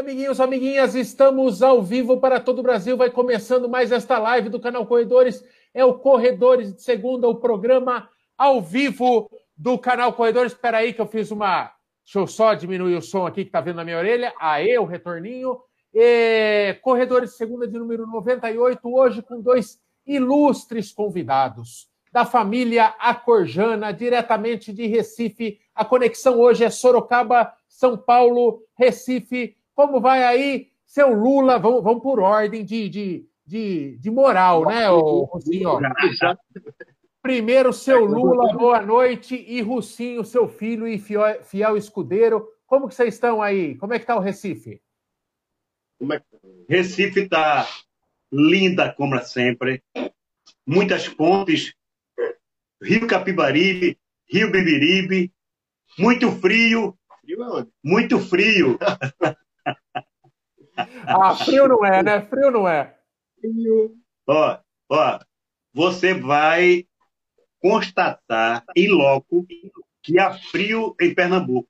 amiguinhos, amiguinhas, estamos ao vivo para todo o Brasil. Vai começando mais esta live do canal Corredores. É o Corredores de Segunda, o programa ao vivo do canal Corredores. Espera aí que eu fiz uma. Deixa eu só diminuir o som aqui que tá vindo na minha orelha. Aê, o retorninho. E... Corredores de Segunda de número 98, hoje com dois ilustres convidados da família Acorjana, diretamente de Recife. A conexão hoje é Sorocaba, São Paulo, Recife. Como vai aí, seu Lula? Vamos, vamos por ordem de, de, de, de moral, né, Rocinho? Primeiro, seu Lula, boa noite. E Rucinho, seu filho e fiel, fiel escudeiro. Como que vocês estão aí? Como é que está o Recife? É... Recife está linda, como sempre. Muitas pontes. Rio Capibaribe, Rio Bibiribe. Muito frio. Frio é onde? Muito frio. ah, frio não é, né? Frio não é. Frio. Ó, ó, você vai constatar em loco que há frio em Pernambuco.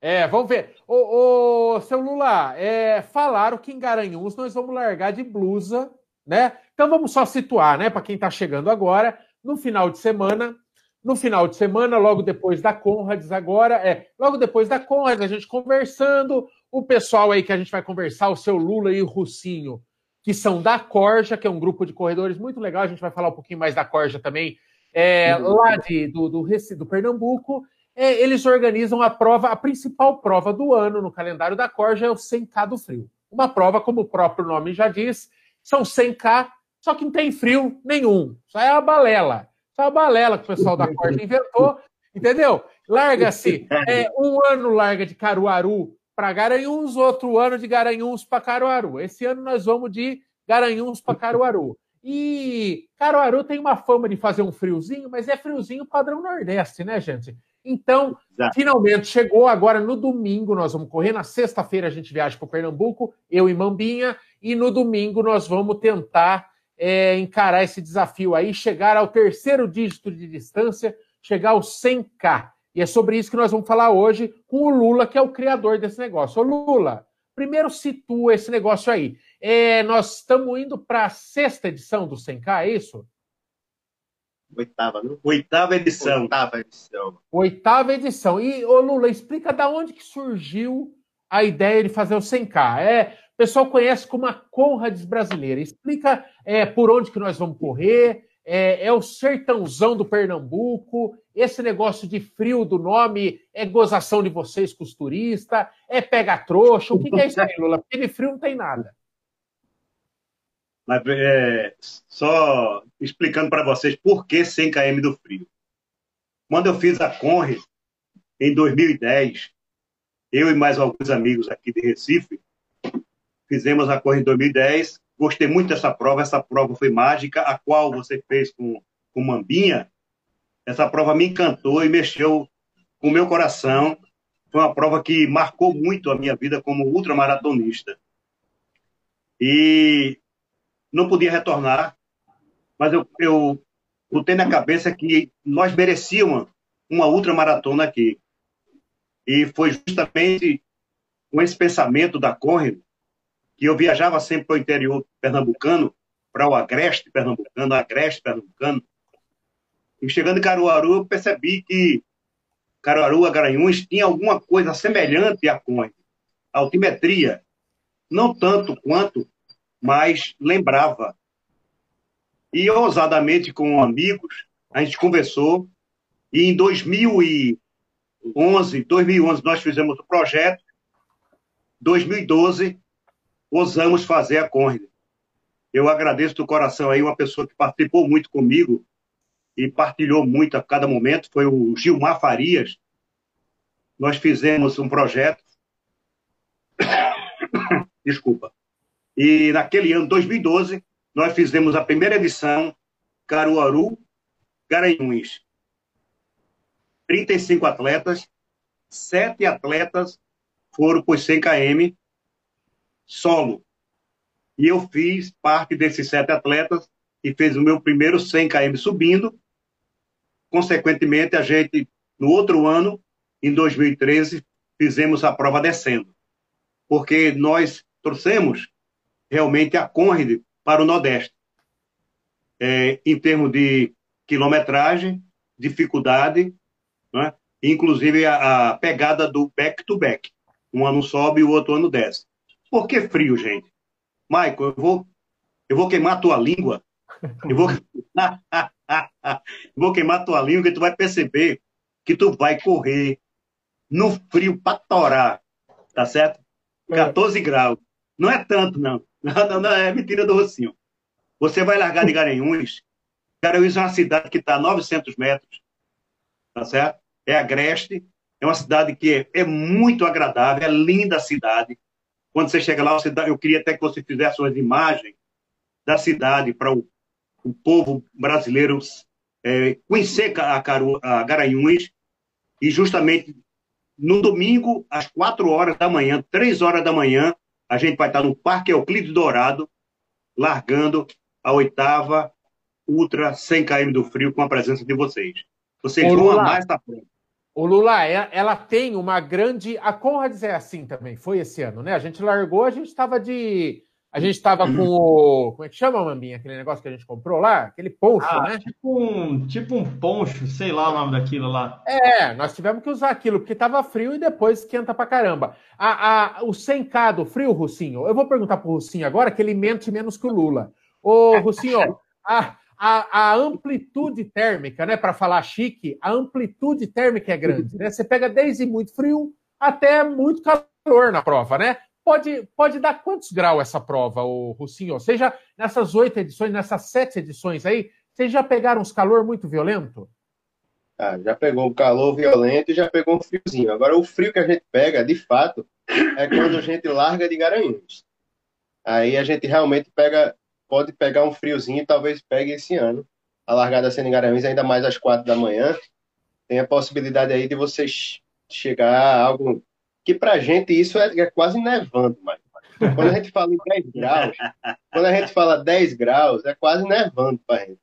É, vamos ver. Ô, ô seu Lula, é, falaram que em Garanhuns nós vamos largar de blusa, né? Então vamos só situar, né, para quem está chegando agora, no final de semana, no final de semana, logo depois da Conrads agora, é, logo depois da Conrads, a gente conversando, o pessoal aí que a gente vai conversar, o seu Lula e o Russinho, que são da Corja, que é um grupo de corredores muito legal, a gente vai falar um pouquinho mais da Corja também, é, uhum. lá de, do, do, do Pernambuco, é, eles organizam a prova, a principal prova do ano no calendário da Corja é o 100K do frio. Uma prova, como o próprio nome já diz, são 100K, só que não tem frio nenhum. Só é a balela. Só é a balela que o pessoal da Corja inventou, entendeu? Larga-se. É, um ano larga de Caruaru para Garanhuns, outro ano de Garanhuns para Caruaru. Esse ano nós vamos de Garanhuns para Caruaru. E Caruaru tem uma fama de fazer um friozinho, mas é friozinho padrão Nordeste, né, gente? Então, Exato. finalmente chegou. Agora no domingo nós vamos correr. Na sexta-feira a gente viaja para Pernambuco, eu e Mambinha. E no domingo nós vamos tentar é, encarar esse desafio aí, chegar ao terceiro dígito de distância, chegar aos 100K. E é sobre isso que nós vamos falar hoje com o Lula, que é o criador desse negócio. Ô Lula, primeiro situa esse negócio aí. É, nós estamos indo para a sexta edição do 100K, é isso? Oitava, não? Oitava edição. Oitava edição. Oitava edição. E, ô Lula, explica da onde que surgiu a ideia de fazer o 100K. É, o pessoal conhece como a Conrads brasileira. Explica é, por onde que nós vamos correr. É, é, o sertãozão do Pernambuco. Esse negócio de frio do nome é gozação de vocês com os turistas. É pega trouxa. O que, que é isso aí, Lula? Porque de frio não tem nada. Mas é, só explicando para vocês por que 100 km do frio. Quando eu fiz a Conre, em 2010, eu e mais alguns amigos aqui de Recife, fizemos a Conre em 2010. Gostei muito dessa prova, essa prova foi mágica, a qual você fez com, com Mambinha. Essa prova me encantou e mexeu com o meu coração. Foi uma prova que marcou muito a minha vida como ultramaratonista. E não podia retornar, mas eu, eu botei na cabeça que nós merecíamos uma ultramaratona aqui. E foi justamente com esse pensamento da Corre que eu viajava sempre para o interior pernambucano, para o agreste pernambucano, agreste pernambucano. E chegando em Caruaru, eu percebi que Caruaru, Garanhuns, tinha alguma coisa semelhante à Corre, a altimetria. Não tanto quanto mas lembrava. E ousadamente com amigos, a gente conversou, e em 2011, 2011 nós fizemos o projeto, 2012 ousamos fazer a corrida. Eu agradeço do coração aí uma pessoa que participou muito comigo e partilhou muito a cada momento, foi o Gilmar Farias. Nós fizemos um projeto. Desculpa. E naquele ano, 2012, nós fizemos a primeira edição Caruaru, Garanhuns. 35 atletas, sete atletas foram por 100 km solo. E eu fiz parte desses sete atletas e fez o meu primeiro 100 km subindo. Consequentemente, a gente, no outro ano, em 2013, fizemos a prova descendo. porque nós trouxemos realmente a Conrad para o Nordeste. É, em termos de quilometragem, dificuldade, né? inclusive a, a, pegada do back-to-back. -back. Um ano sobe e o outro ano desce. Por que frio, gente? Michael, eu vou, eu vou queimar a tua língua. Eu vou, eu vou queimar a tua língua e tu vai perceber que tu vai correr no frio para torar, tá certo? 14 é. graus. Não é tanto, não. Não, não, não. É mentira do Rocinho. Você vai largar de Garanhuns. Garanhuns é uma cidade que está a 900 metros. Tá certo? É agreste. É uma cidade que é, é muito agradável. É linda a cidade. Quando você chega lá, você dá, eu queria até que você fizesse umas imagens da cidade para o, o, povo brasileiro é, conhecer a, a Garanhuns. E justamente no domingo, às 4 horas da manhã, 3 horas da manhã, a gente vai estar no Parque Euclides Dourado, largando a oitava Ultra 100 km do frio com a presença de vocês. Vocês Ô, vão amar essa prova. O Lula, é, ela tem uma grande. A Conrads é assim também, foi esse ano, né? A gente largou, a gente estava de a gente estava com o. Como é que chama, Mambinha? Aquele negócio que a gente comprou lá? Aquele poncho, ah, né? Tipo um, tipo um poncho, sei lá o nome daquilo lá. É, nós tivemos que usar aquilo, porque estava frio e depois esquenta pra caramba. A, a, o 100K do frio, Russinho, eu vou perguntar pro Russinho agora, que ele mente menos que o Lula. Ô, Russinho, a, a, a amplitude térmica, né? Para falar chique, a amplitude térmica é grande, né? Você pega desde muito frio até muito calor na prova, né? Pode, pode dar quantos graus essa prova, o Russinho? Seja nessas oito edições, nessas sete edições aí, vocês já pegaram uns calor muito violento? Ah, já pegou um calor violento e já pegou um friozinho. Agora, o frio que a gente pega, de fato, é quando a gente larga de Garanhuns. Aí a gente realmente pega, pode pegar um friozinho e talvez pegue esse ano. A largada sendo em ainda mais às quatro da manhã, tem a possibilidade aí de vocês chegar a algo que para a gente isso é, é, quase nevando, mas quando a gente fala em 10 graus, quando a gente fala 10 graus, é quase nevando para gente.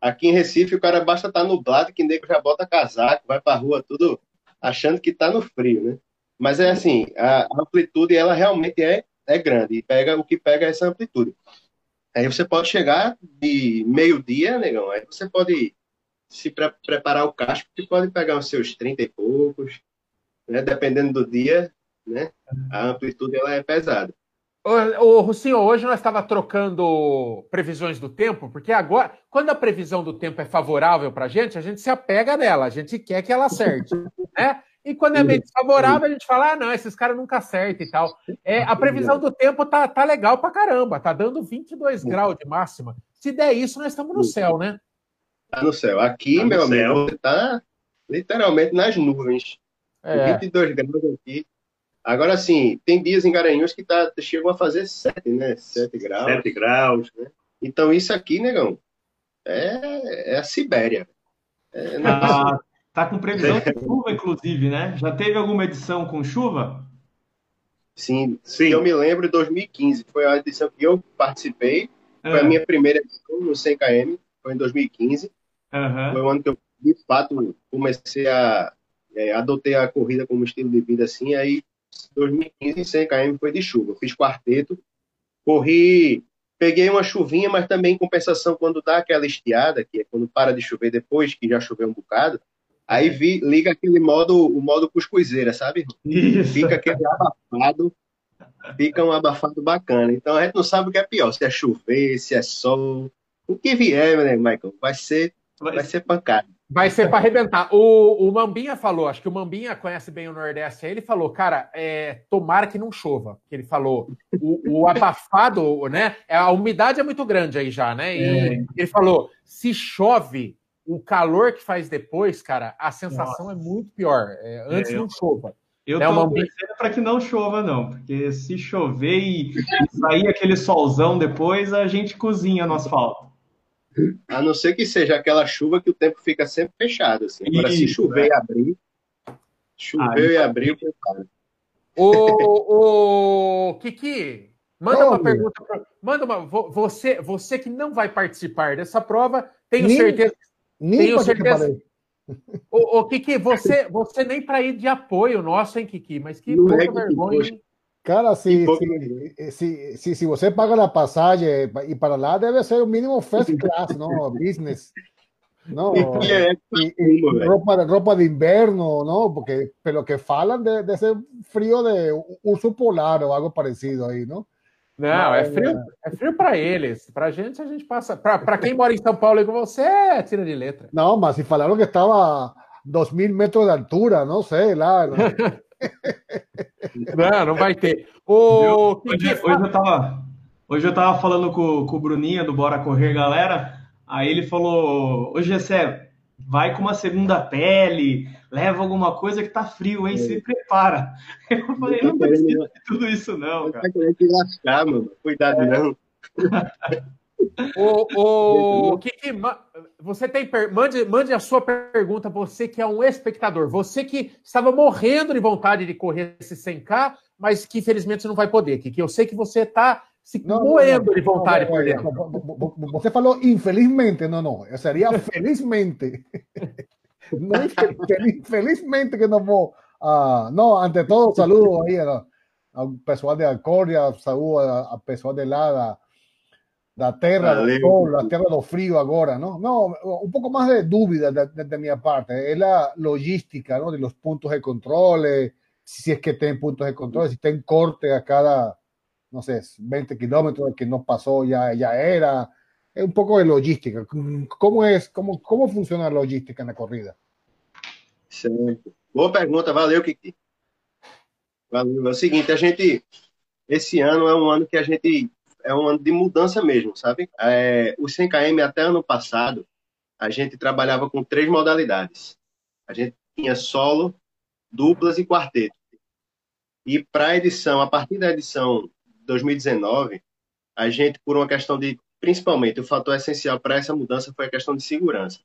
Aqui em Recife, o cara basta estar tá nublado que nego já bota casaco, vai para rua tudo achando que está no frio, né? Mas é assim, a amplitude ela realmente é, é grande e pega o que pega é essa amplitude. Aí você pode chegar de meio-dia, negão, aí você pode se pre preparar o casco, que pode pegar os seus 30 e poucos, né? Dependendo do dia, né? A amplitude ela é pesada. Ô, Rucinho, hoje nós estava trocando previsões do tempo, porque agora, quando a previsão do tempo é favorável para a gente, a gente se apega nela, a gente quer que ela acerte, né? E quando é meio desfavorável, a gente fala, ah, não, esses caras nunca acertam e tal. É, a previsão do tempo tá, tá legal pra caramba, tá dando 22 graus de máxima. Se der isso, nós estamos no céu, né? Tá no céu. Aqui, tá meu amigo, você tá literalmente nas nuvens. É. 22 graus aqui. Agora sim, tem dias em Garanhuns que tá, chegam a fazer 7, né? 7 graus. 7 graus. Né? Então isso aqui, negão, é, é a Sibéria. É, ah, tá com previsão de chuva, inclusive, né? Já teve alguma edição com chuva? Sim, sim. Eu me lembro de 2015, foi a edição que eu participei. Foi a é. minha primeira edição no 100km, foi em 2015. Uhum. Foi o ano que eu, de fato, comecei a é, adotei a corrida como estilo de vida assim, aí 2015 100 km foi de chuva. Fiz quarteto, corri, peguei uma chuvinha, mas também em compensação quando dá aquela estiada, que é quando para de chover depois, que já choveu um bocado, aí vi, liga aquele modo, o modo cuscuzeira, sabe? Isso. Fica aquele abafado, fica um abafado bacana. Então a gente não sabe o que é pior, se é chover, se é sol, o que vier, né, Michael? Vai ser, vai ser pancada. Vai ser para arrebentar. O, o Mambinha falou, acho que o Mambinha conhece bem o Nordeste. Aí ele falou, cara, é, tomara que não chova. Ele falou, o, o abafado, né? É, a umidade é muito grande aí já, né? E é. ele falou, se chove, o calor que faz depois, cara, a sensação Nossa. é muito pior. É, antes é, não chova. Eu né, tô para que não chova, não, porque se chover e sair aquele solzão depois, a gente cozinha no asfalto. A não ser que seja aquela chuva que o tempo fica sempre fechado. Assim. Agora, Isso, se chover é. e abrir, choveu e abriu, prepara. Ô, ô, Kiki, manda uma pergunta. Pra, manda uma. Você, você que não vai participar dessa prova, tenho nem, certeza. Nem tenho certeza. Ô, ô, Kiki, você, você nem para ir de apoio nosso, hein, Kiki? Mas que pouca é vergonha. Cara, se, se, se, se, se você paga a passagem e para lá, deve ser o mínimo first class, não? Business. ¿no? Y, y ropa, ropa, de invierno, ¿no? Porque pero que falan de, de, ese frío de urso polar ou algo parecido aí, não? Não, é frio, é frio para eles. Para a gente, a gente passa. Para quem mora em São Paulo igual você, é tira de letra. Não, mas se falaram que estava 2 mil metros de altura, não sei lá. Não, não, não vai ter. O... Hoje, hoje, eu tava, hoje eu tava falando com, com o Bruninho do Bora Correr, galera. Aí ele falou: Ô Gessé, vai com uma segunda pele, leva alguma coisa que tá frio, hein? É. Se prepara. Eu falei: não, não precisa de tudo isso, não, cara. Tá querendo te lascar, mano. Cuidado, é. não. o, o Kiki, você tem mande, mande a sua pergunta, você que é um espectador, você que estava morrendo de vontade de correr esse 100k, mas que infelizmente não vai poder, Kiki. Eu sei que você está se não, moendo não, de vontade por dentro. Você falou infelizmente, não, não. Seria felizmente. Não, infelizmente que não vou. Uh, não, ante todo, saludo aí ao pessoal de Alcórdia, saludo ao pessoal de lá da, da terra do sol, da terra do frio agora, não? Não, um pouco mais de dúvida de, de, de minha parte. É a logística, não? De los pontos de controle, se é que tem pontos de controle, se tem corte a cada no sé, 20 kilómetros que no pasó ya, ya era. Es un poco de logística. ¿Cómo, es, cómo, cómo funciona a logística na corrida? Certo. Boa pergunta, valeu, Kiki. Valeu. É o seguinte, a gente, esse ano é um ano que a gente, é um ano de mudança mesmo, sabe? É, o 100km até ano passado, a gente trabalhava com três modalidades. A gente tinha solo, duplas e quarteto. E para a edição, a partir da edição 2019, a gente, por uma questão de, principalmente, o fator essencial para essa mudança foi a questão de segurança.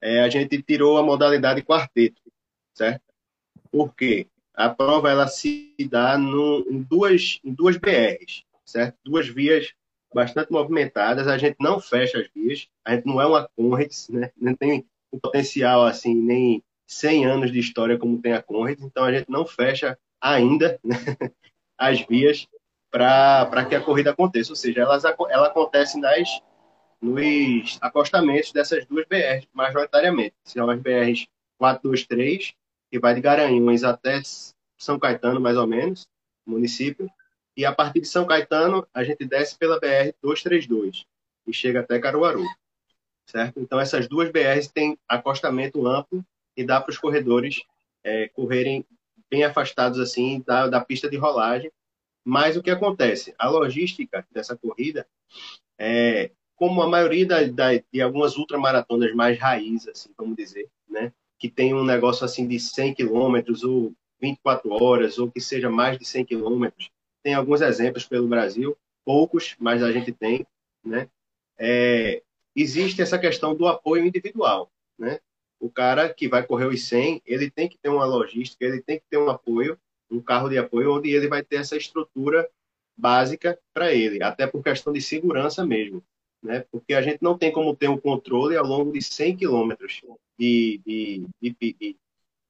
É, a gente tirou a modalidade quarteto, certo? Porque a prova ela se dá no, em, duas, em duas BRs, certo? Duas vias bastante movimentadas, a gente não fecha as vias, a gente não é uma Conrads, né? Não tem um potencial assim, nem 100 anos de história como tem a Conrads, então a gente não fecha ainda né? as vias para que a corrida aconteça. Ou seja, elas, ela acontece nas, nos acostamentos dessas duas BRs, majoritariamente. São as BRs 423, que vai de Garanhuns até São Caetano, mais ou menos, município. E a partir de São Caetano, a gente desce pela BR 232 e chega até Caruaru. Certo? Então, essas duas BRs têm acostamento amplo e dá para os corredores é, correrem bem afastados assim da, da pista de rolagem mas o que acontece? A logística dessa corrida, é, como a maioria da, da, de algumas ultramaratonas mais raiz, assim, vamos dizer, né? que tem um negócio assim de 100 quilômetros ou 24 horas, ou que seja mais de 100 quilômetros. Tem alguns exemplos pelo Brasil, poucos, mas a gente tem. Né? É, existe essa questão do apoio individual. Né? O cara que vai correr os 100, ele tem que ter uma logística, ele tem que ter um apoio um carro de apoio onde ele vai ter essa estrutura básica para ele, até por questão de segurança mesmo, né? Porque a gente não tem como ter um controle ao longo de 100 quilômetros de, de, de,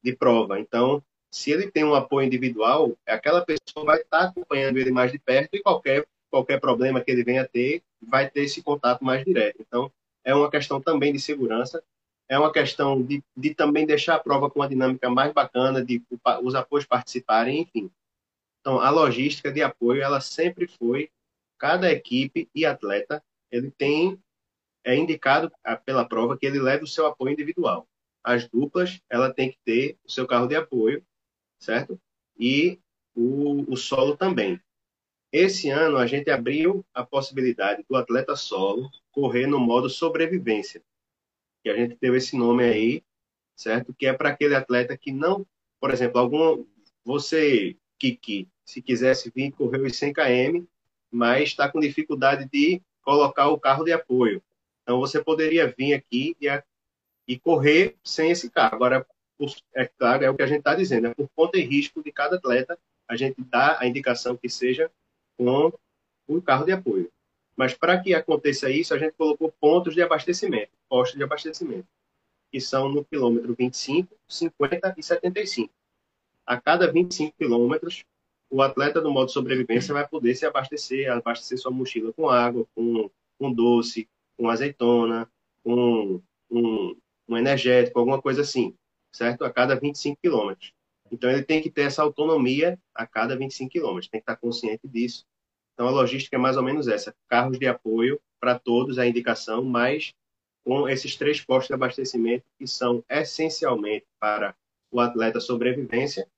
de, prova. Então, se ele tem um apoio individual, aquela pessoa vai estar acompanhando ele mais de perto e qualquer qualquer problema que ele venha ter, vai ter esse contato mais direto. Então, é uma questão também de segurança é uma questão de, de também deixar a prova com uma dinâmica mais bacana, de os apoios participarem, enfim. Então, a logística de apoio, ela sempre foi, cada equipe e atleta, ele tem, é indicado pela prova que ele leve o seu apoio individual. As duplas, ela tem que ter o seu carro de apoio, certo? E o, o solo também. Esse ano, a gente abriu a possibilidade do atleta solo correr no modo sobrevivência que a gente deu esse nome aí, certo? Que é para aquele atleta que não, por exemplo, algum você Kiki, se quisesse vir correr os 100 km, mas está com dificuldade de colocar o carro de apoio. Então você poderia vir aqui e, e correr sem esse carro. Agora, é claro, é o que a gente está dizendo, é por conta e risco de cada atleta, a gente dá a indicação que seja com o carro de apoio. Mas para que aconteça isso, a gente colocou pontos de abastecimento, postos de abastecimento, que são no quilômetro 25, 50 e 75. A cada 25 quilômetros, o atleta no modo sobrevivência vai poder se abastecer, abastecer sua mochila com água, com, com doce, com azeitona, com um, um energético, alguma coisa assim, certo? A cada 25 quilômetros. Então, ele tem que ter essa autonomia a cada 25 quilômetros, tem que estar consciente disso. Então, a logística é mais ou menos essa: carros de apoio para todos, a indicação, mas com esses três postos de abastecimento que são essencialmente para o atleta sobrevivência,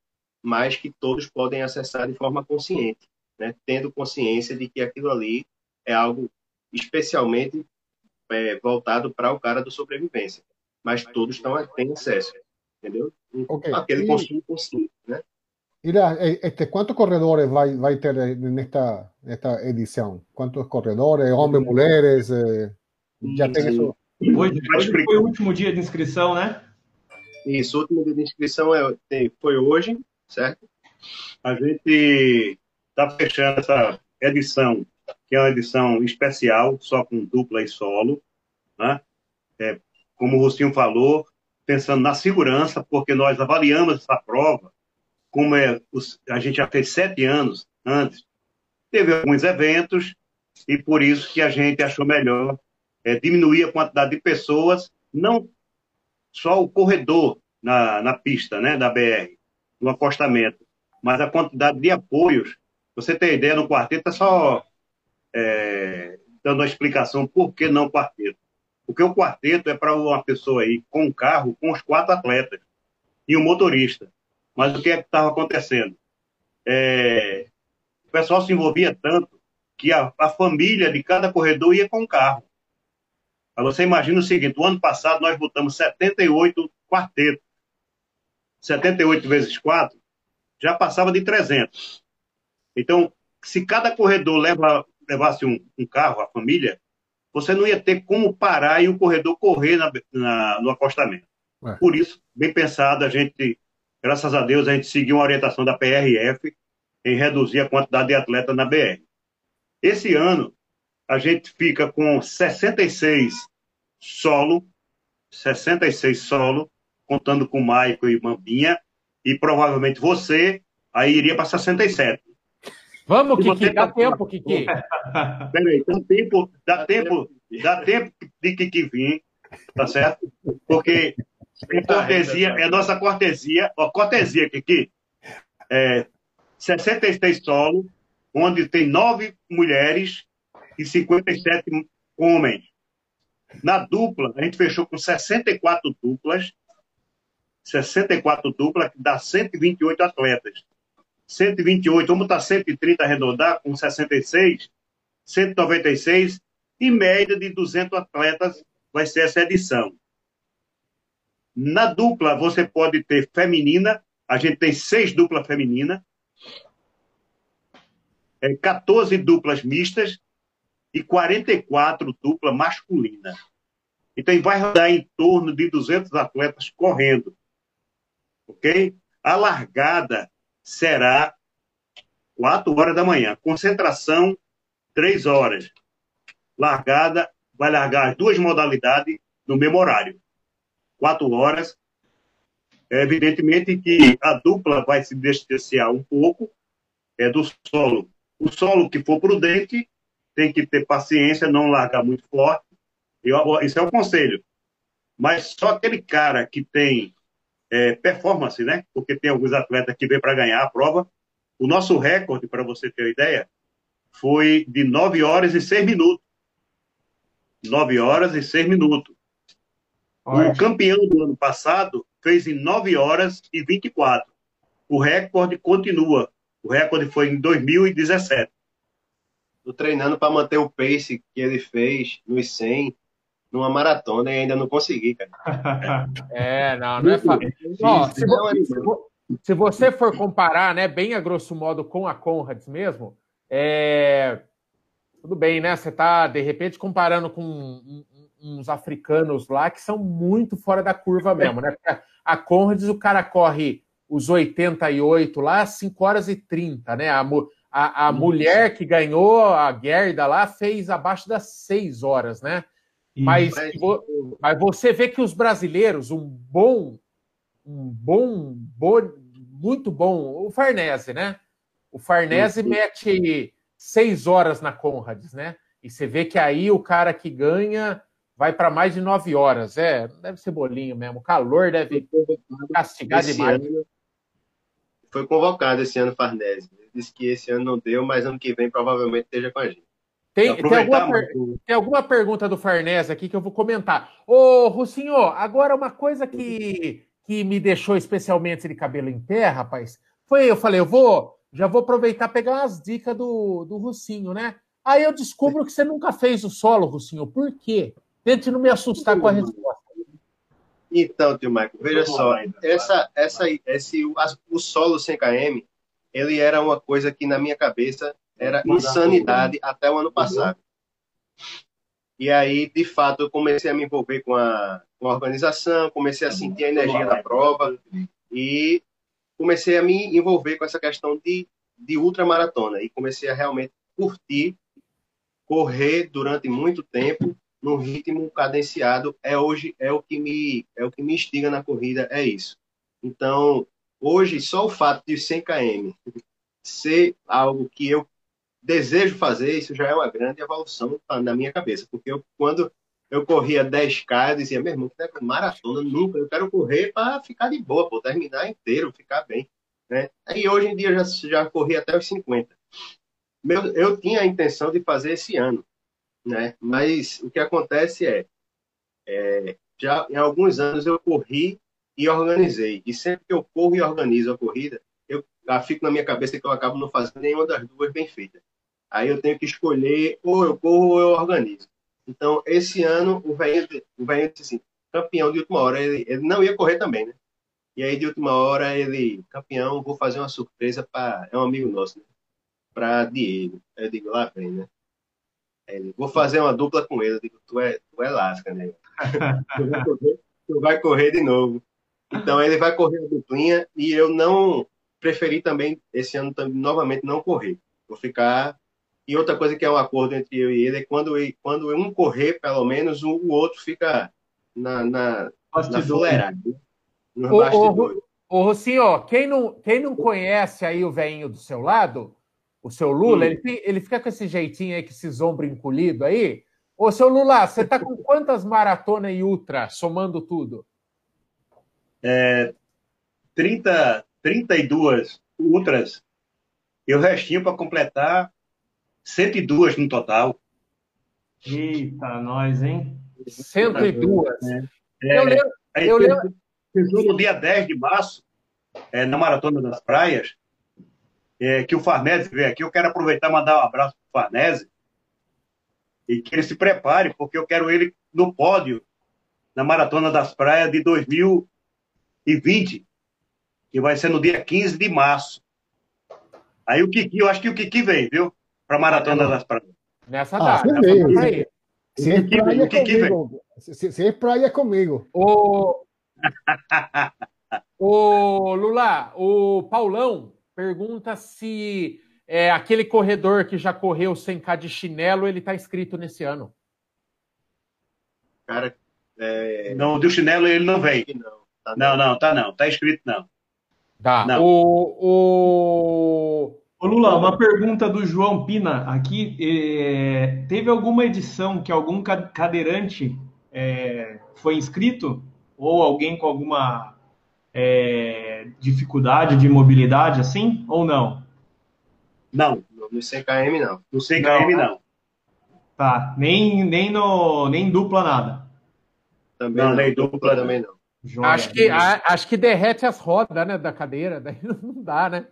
mas que todos podem acessar de forma consciente, né? tendo consciência de que aquilo ali é algo especialmente é, voltado para o cara do sobrevivência. Mas todos estão, têm acesso, entendeu? Okay. Aquele consumo consciente, né? Mira, este, ¿cuántos corredores vai, vai ter nesta, nesta edição? Quantos corredores, homens, mulheres? Eh, já tem isso? Hoje, hoje foi o último dia de inscrição, né? Isso, o último dia de inscrição é, foi hoje, certo? A gente está fechando essa edição, que é uma edição especial, só com dupla e solo, né? É, como o Rocinho falou, pensando na segurança, porque nós avaliamos essa prova, como é, a gente já fez sete anos antes, teve alguns eventos, e por isso que a gente achou melhor é, diminuir a quantidade de pessoas, não só o corredor na, na pista né, da BR, no acostamento, mas a quantidade de apoios. Você tem ideia, no quarteto é só é, dando uma explicação por que não quarteto. Porque o quarteto é para uma pessoa aí com um carro com os quatro atletas e um motorista. Mas o que é que estava acontecendo? É, o pessoal se envolvia tanto que a, a família de cada corredor ia com um carro. Aí você imagina o seguinte: o ano passado nós botamos 78 quartetos. 78 vezes 4 já passava de 300. Então, se cada corredor leva, levasse um, um carro, a família, você não ia ter como parar e o corredor correr na, na, no acostamento. É. Por isso, bem pensado, a gente, graças a Deus, a gente seguiu uma orientação da PRF em reduzir a quantidade de atletas na BR. Esse ano, a gente fica com 66 solo, 66 solo, contando com Maico e Mambinha, e provavelmente você, aí iria para 67. Vamos, Kiki, você... dá tempo, Kiki. Peraí, dá tempo, dá tempo, dá tempo de Kiki vir, tá certo? Porque é cortesia, é nossa cortesia, ó, cortesia, Kiki. É, 66 solo, onde tem nove mulheres e 57 homens. Na dupla, a gente fechou com 64 duplas, 64 duplas, que dá 128 atletas. 128, vamos estar 130 arredondar, com 66, 196, em média de 200 atletas vai ser essa edição. Na dupla, você pode ter feminina, a gente tem seis duplas femininas, é, 14 duplas mistas e 44 duplas masculinas. Então, vai rodar em torno de 200 atletas correndo ok? A largada será 4 horas da manhã. Concentração, 3 horas. Largada, vai largar as duas modalidades no mesmo horário. 4 horas. É evidentemente que a dupla vai se distanciar um pouco é do solo. O solo que for prudente tem que ter paciência, não largar muito forte. Isso é o conselho. Mas só aquele cara que tem é, performance, né? Porque tem alguns atletas que vêm para ganhar a prova. O nosso recorde, para você ter ideia, foi de 9 horas e 6 minutos. 9 horas e 6 minutos. O campeão do ano passado fez em 9 horas e 24. O recorde continua. O recorde foi em 2017. Estou treinando para manter o pace que ele fez nos 100 numa maratona e ainda não consegui, cara. É, não, não é fácil. se, se, você for comparar, né, bem a grosso modo com a Conrads mesmo, é... tudo bem, né? Você está, de repente, comparando com uns africanos lá que são muito fora da curva mesmo, né? A Conrads, o cara corre os 88 lá, 5 horas e 30, né? A, a, a mulher que ganhou a Gerda lá fez abaixo das 6 horas, né? Mas, mas você vê que os brasileiros, um bom, um bom, bom muito bom, o Farnese, né? O Farnese mete seis horas na Conrads, né? E você vê que aí o cara que ganha vai para mais de nove horas. É, deve ser bolinho mesmo. O calor deve castigar demais. ano- foi convocado esse ano Farnese. Ele disse que esse ano não deu, mas ano que vem provavelmente esteja com a gente. Tem, tem, alguma tem alguma pergunta do Farnese aqui que eu vou comentar. Ô, Rucinho, agora uma coisa que, que me deixou especialmente de cabelo em pé, rapaz, foi eu falei, eu vou, já vou aproveitar e pegar umas dicas do, do Rucinho, né? Aí eu descubro que você nunca fez o solo, Rucinho. Por quê? Tente não me assustar com a resposta. Então, tio Michael, veja só, essa, essa, esse, o solo 100 km, ele era uma coisa que na minha cabeça era insanidade até o ano passado. E aí, de fato, eu comecei a me envolver com a, com a organização, comecei a sentir a energia da prova e comecei a me envolver com essa questão de, de ultramaratona e comecei a realmente curtir correr durante muito tempo num ritmo cadenciado é hoje é o que me é o que me instiga na corrida é isso. Então hoje só o fato de 100 km ser algo que eu desejo fazer isso já é uma grande evolução na minha cabeça porque eu, quando eu corria 10k eu dizia meu irmão que maratona nunca eu quero correr para ficar de boa pô, terminar inteiro ficar bem né? E hoje em dia já já corri até os 50 meu, eu tinha a intenção de fazer esse ano né? Mas o que acontece é, é, já em alguns anos eu corri e organizei. E sempre que eu corro e organizo a corrida, eu ah, fico na minha cabeça que eu acabo não fazendo nenhuma das duas bem feitas. Aí eu tenho que escolher ou eu corro ou eu organizo. Então, esse ano, o velho, o velho disse assim, campeão de última hora, ele, ele não ia correr também, né? E aí, de última hora, ele, campeão, vou fazer uma surpresa para. É um amigo nosso, né? Para Diego. Eu digo, lá vem, né? Ele, vou fazer uma dupla com ele. Eu digo, tu é, tu é lasca, né? tu, vai correr, tu vai correr de novo. Então ele vai correr a duplinha e eu não preferi também esse ano também, novamente não correr. Vou ficar. E outra coisa que é um acordo entre eu e ele é quando, quando um correr, pelo menos, o, o outro fica na, na, na Bastidor. né? Nos Ô, ô. Ô, Rocinho, quem não, quem não conhece aí o velhinho do seu lado, o seu Lula, Hum. ele, ele fica com esse jeitinho aí, com esse ombro encolhido aí. Ô, seu Lula, você tá com quantas maratonas e ultra, somando tudo? 30, 32 ultras e o restinho para completar 102 no total. Eita, nós, hein? 102. É, Eu lembro, aí eu lembro- no dia 10 de março, é, na Maratona das Praias, é, que o Farnese veio aqui. Eu quero aproveitar e mandar um abraço para o Farnese e que ele se prepare, porque eu quero ele no pódio na Maratona das Praias de 2020, que vai ser no dia 15 de março. Aí o Kiki, eu acho que o Kiki vem, viu? Para a Maratona das Praias. Nessa Ah, data. aí. Es ¿Qué quiere? playa ¿Qué quiere? conmigo. Si, si es playa conmigo. Ô, ô, Lula, o Paulão pergunta se é, aquele corredor que já correu sem K de chinelo, ele tá inscrito nesse ano. Cara, é, Não, o do chinelo ele não vem. que não. Tá Não, não, tá não. Tá escrito não. Tá. Não. O, o... Ô Lula, uma pergunta do João Pina aqui. é, teve alguma edição que algum ca- cadeirante é, foi inscrito? Ou alguém com alguma é, dificuldade de mobilidade assim? Ou não? Não, No 100 km, não. no 100 km não. Tá. Nem, nem, no, nem dupla nada. Também Não, não. nem dupla, também não. Joga. Acho que, a- acho que derrete as rodas né, da cadeira, daí não dá, né?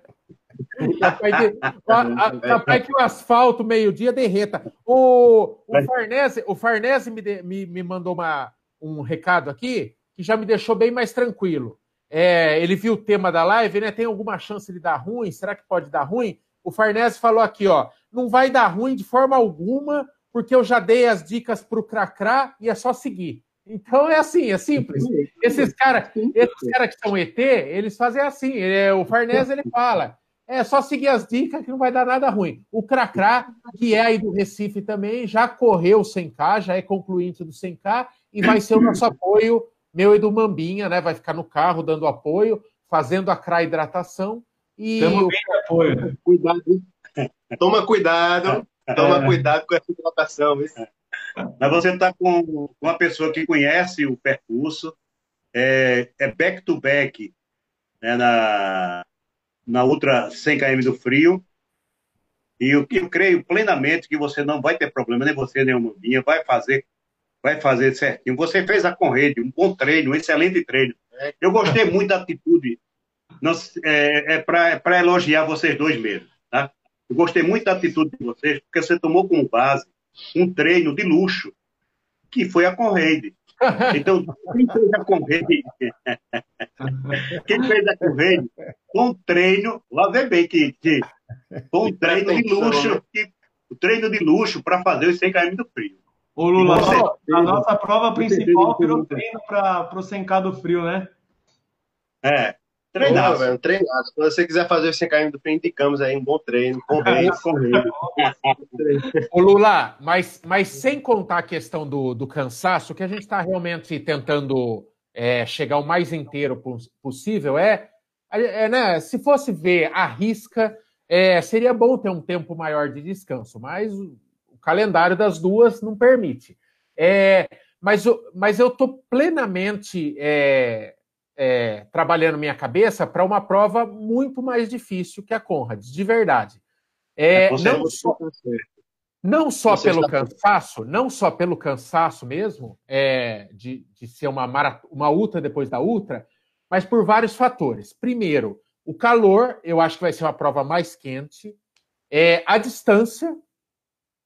Capaz, de- a- a- capaz que o asfalto meio-dia derreta. O, o Farnese, o Farnese me, de- me, me mandou uma, um recado aqui que já me deixou bem mais tranquilo. É, ele viu o tema da live, né? Tem alguma chance de dar ruim? Será que pode dar ruim? O Farnese falou aqui, ó, não vai dar ruim de forma alguma, porque eu já dei as dicas para o Cracrá e é só seguir. Então é assim, é simples. Esses caras esses cara que são ET, eles fazem assim. ele é- o Farnese ele fala: é só seguir as dicas que não vai dar nada ruim. O Cracrá, que é aí do Recife também, já correu o 100K, já é concluinte do 100K e vai ser o nosso apoio, meu e do Mambinha, né? Vai ficar no carro dando apoio, fazendo a CRA hidratação E Tamo bem de apoio. Cuidado. Toma cuidado. Toma É. cuidado com essa hidratação. viu? Mas você está com uma pessoa que conhece o percurso, é, é back to back né, na, na Ultra 100 km do frio. E eu, eu creio plenamente que você não vai ter problema, nem você, nem o Mambinha, vai fazer, vai fazer certinho. Você fez a corrida, um bom treino, um excelente treino. Eu gostei muito da atitude. Não, é é para elogiar vocês dois mesmo. Tá? Eu gostei muito da atitude de vocês, porque você tomou como base um treino de luxo, que foi a Conrade. Então, quem fez a Conrade, quem fez a foi um treino, lá vem bem que, que foi um treino de luxo, que, um treino de luxo para fazer os 100 km do frio. Ô, Lula, você- a nossa prova principal virou treino para o 100K do frio, né? É, Pô, treinar. velho, treinaço. Se você quiser fazer os 100 km do frio, indicamos aí um bom treino. Race. Conrade. Ô Lula, mas, mas sem contar a questão do, do cansaço, o que a gente está realmente tentando é, chegar o mais inteiro pos- possível é, é, né, se fosse ver a risca, é, seria bom ter um tempo maior de descanso, mas o, o calendário das duas não permite. É, mas, mas eu estou plenamente é, é, trabalhando minha cabeça para uma prova muito mais difícil que a Conrads, de verdade. É, É, não só não só pelo cansaço, não só pelo cansaço mesmo, é, de, de ser uma, mara- uma ultra depois da ultra, mas por vários fatores. Primeiro, o calor, eu acho que vai ser uma prova mais quente. É, a distância,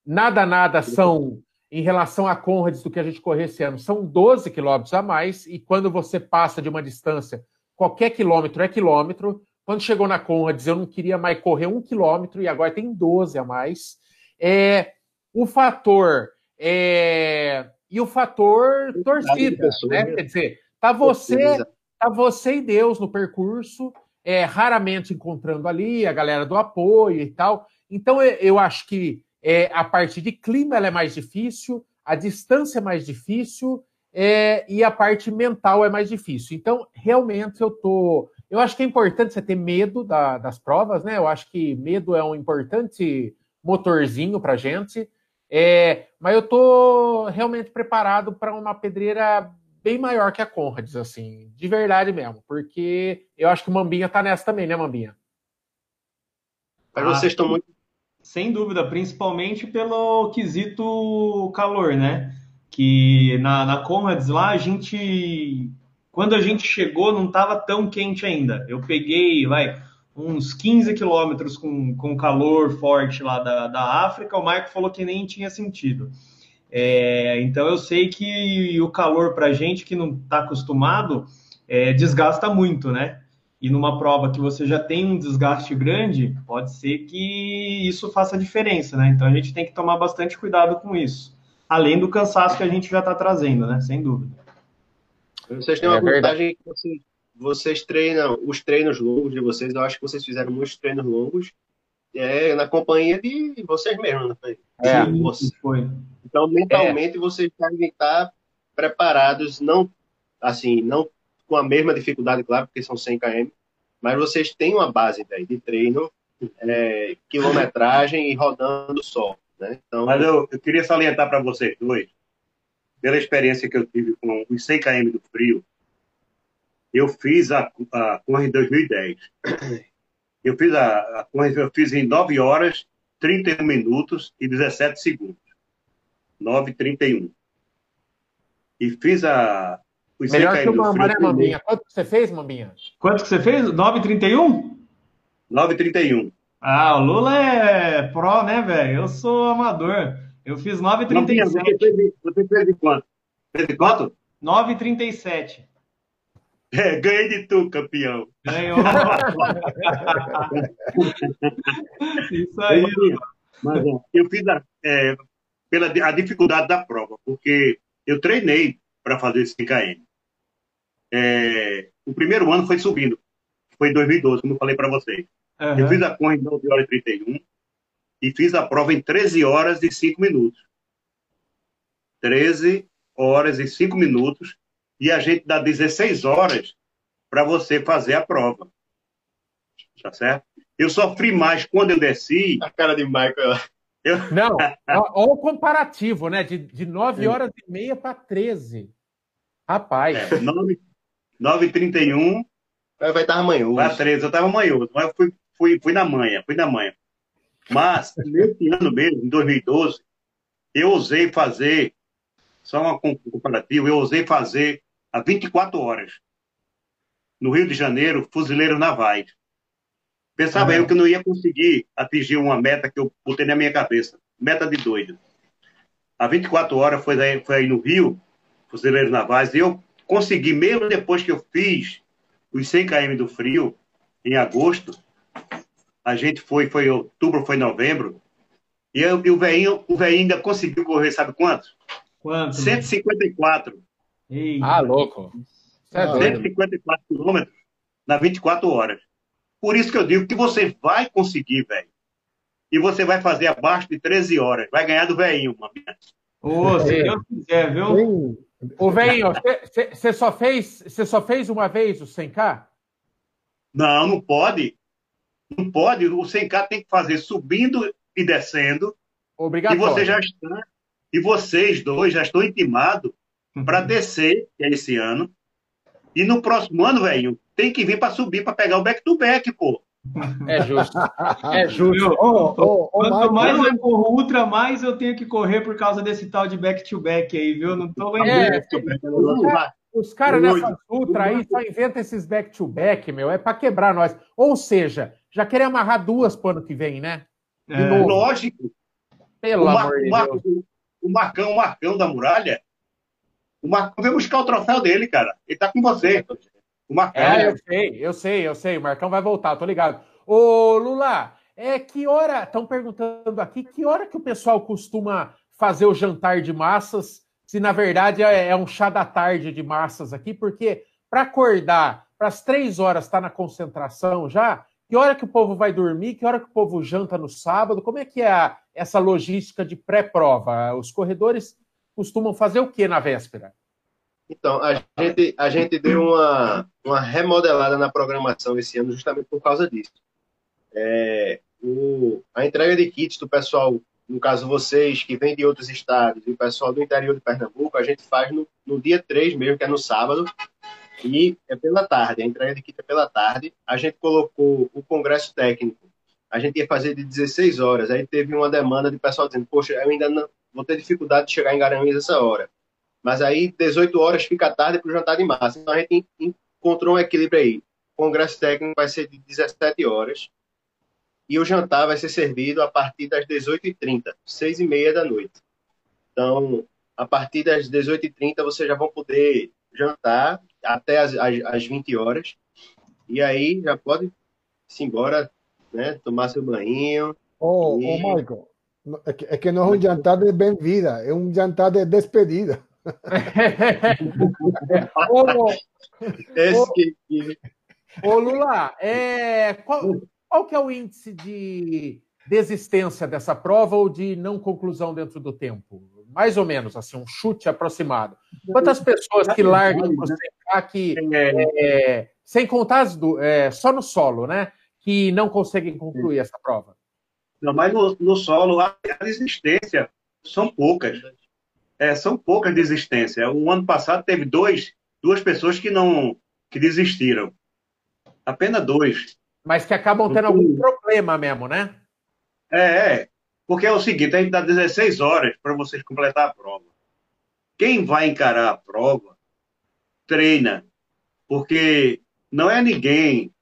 nada, nada são, em relação a Conrads do que a gente correu esse ano, são 12 quilômetros a mais, e quando você passa de uma distância, qualquer quilômetro é quilômetro. Quando chegou na Conrads, eu não queria mais correr um quilômetro, e agora tem 12 a mais. É, o fator é, e o fator torcida, né? né? Quer dizer, tá você, tá você e Deus no percurso, é, raramente encontrando ali a galera do apoio e tal. Então eu, eu acho que é, a parte de clima ela é mais difícil, a distância é mais difícil é, e a parte mental é mais difícil. Então realmente eu tô, eu acho que é importante você ter medo da- das provas, né? Eu acho que medo é um importante motorzinho para gente. É, mas eu tô realmente preparado para uma pedreira bem maior que a Conrads, assim, de verdade mesmo, porque eu acho que o Mambinha tá nessa também, né, Mambinha? Mas Ah. vocês estão muito. Sem dúvida, principalmente pelo quesito calor, né? Que na, na Conrads lá, a gente. Quando a gente chegou, não estava tão quente ainda. Eu peguei, vai, uns 15 quilômetros com, calor forte lá da, da África. O Marco falou que nem tinha sentido. É, então eu sei que o calor para gente que não está acostumado é, desgasta muito, né? E numa prova que você já tem um desgaste grande, pode ser que isso faça diferença, né? Então a gente tem que tomar bastante cuidado com isso. Além do cansaço que a gente já está trazendo, né? Sem dúvida. Vocês têm É uma verdade. vantagem que vocês, vocês treinam os treinos longos de vocês. Eu acho que vocês fizeram muitos treinos longos é, na companhia de vocês mesmos, né? Foi? É. De vocês. Foi. Então, mentalmente, vocês devem estar preparados, não assim, não com a mesma dificuldade, claro, porque são 100 km, mas vocês têm uma base velho, de treino, é, quilometragem e rodando só. Né? Então, Mas eu, eu queria salientar para vocês dois, pela experiência que eu tive com os 100 km do frio, eu fiz a, a corrida em 2010. Eu fiz a, a corrida, eu fiz em 9 horas, 31 minutos e 17 segundos. 9 e 31. E fiz a, os 100 Melhor que frio. né, Mambinha? Quanto que você fez, Mambinha? Quanto que você fez? 9,31? 9 e 31. Ah, o Lula é pro, né, velho? Eu sou amador. Eu fiz Mambinha, Você 9,37. fez, você fez de quanto? Fez de quanto? 9,37. É, ganhei de tu, campeão. Ganhou. Isso aí. Mas, ó, eu fiz a, é, pela a dificuldade da prova, porque eu treinei para fazer esse 100 km. É, o primeiro ano foi subindo, foi em 2012, como eu falei para vocês. Eu Aham. fiz a corrida em 9 horas e 31 e fiz a prova em 13 horas e 5 minutos. 13 horas e 5 minutos e a gente dá 16 horas para você fazer a prova. tá certo? Eu sofri mais quando eu desci. A cara de Michael. Eu... Não, olha o comparativo, né? De, de 9 horas e meia para 13. Rapaz. É, 9, 9h31. Vai estar manhoso. Para 13, eu estava manhoso, mas eu fui, fui, fui na manhã, fui na manhã. Mas, nesse ano mesmo, em 2012, eu ousei fazer, só um comparativo, eu ousei fazer a 24 horas. No Rio de Janeiro, fuzileiros navais. Pensava uhum. eu que não ia conseguir atingir uma meta que eu botei na minha cabeça. Meta de doido. A 24 horas foi aí, foi aí no Rio, Fuzileiros Navais, e eu consegui, mesmo depois que eu fiz os 100 km do frio, em agosto, a gente foi, foi outubro, foi novembro, e, eu, e o velhinho, o velhinho ainda conseguiu correr, sabe quanto? Quanto? 154. Eita. Ah, louco. É 154 quilômetros na 24 horas. Por isso que eu digo que você vai conseguir, velho. E você vai fazer abaixo de 13 horas. Vai ganhar do velhinho, mano. Ô, se Deus quiser, viu? Ô, velhinho, você só, fez, só fez uma vez o 100K? Não, não pode. Não pode. O 100K tem que fazer subindo e descendo. Obrigado. E você já está. E vocês dois já estão intimados para descer, que é esse ano. E no próximo ano, velho, tem que vir para subir para pegar o back-to-back, pô. É justo. É justo. Oh, oh, oh, Quanto mais eu corro ultra, mais eu tenho que correr por causa desse tal de back-to-back aí, viu? Não tô vendo. É, os caras nessa ultra aí só inventam esses back-to-back, meu. É para quebrar nós. Ou seja, já querem amarrar duas para ano que vem, né? É. Lógico. Pelo o amor de Deus. O Marcão, o Marcão da Muralha, o Marcão veio buscar o troféu dele, cara. Ele tá com você. É, eu sei, eu sei, eu sei. O Marcão vai voltar, tô ligado. Ô, Lula, é que hora. Estão perguntando aqui que hora que o pessoal costuma fazer o jantar de massas, se na verdade é, é um chá da tarde de massas aqui, porque para acordar para as três horas estar tá na concentração já, que hora que o povo vai dormir, que hora que o povo janta no sábado, como é que é a, essa logística de pré-prova? Os corredores costumam fazer o que na véspera? Então, a gente, a gente deu uma, uma remodelada na programação esse ano justamente por causa disso. É, o, a entrega de kits do pessoal, no caso vocês, que vêm de outros estados, e o pessoal do interior de Pernambuco, a gente faz no, no dia 3 mesmo, que é no sábado, e é pela tarde, a entrega de kit é pela tarde. A gente colocou o congresso técnico, a gente ia fazer de 16 horas, aí teve uma demanda de pessoal dizendo, poxa, eu ainda não vou ter dificuldade de chegar em Garanhuns essa hora. Mas aí, 18 horas fica tarde para o jantar de massa. Então a gente encontrou um equilíbrio aí. O congresso técnico vai ser de 17 horas e o jantar vai ser servido a partir das 18h30, 6h30 da noite. Então, a partir das 18h30 vocês já vão poder jantar até as, as, as 20 horas. E aí já pode se embora, né? Tomar seu banho. Ô, oh, e... oh, Michael, é que, é que não é um jantar de bem-vida, é um jantar de despedida ô, ô, Lula, é, qual, qual que é o índice de desistência dessa prova ou de não conclusão dentro do tempo? Mais ou menos, assim, um chute aproximado. Quantas pessoas que largam você que, é, sem contar as do, é, só no solo, né? Que não conseguem concluir essa prova? Não, mas no, no solo, a desistência são poucas é, são poucas desistências. O ano passado teve dois, duas pessoas que não que desistiram. Apenas dois. Mas que acabam tendo algum problema mesmo, né? É, é. Porque é o seguinte, a gente dá 16 horas para vocês completar a prova. Quem vai encarar a prova, treina. Porque não é ninguém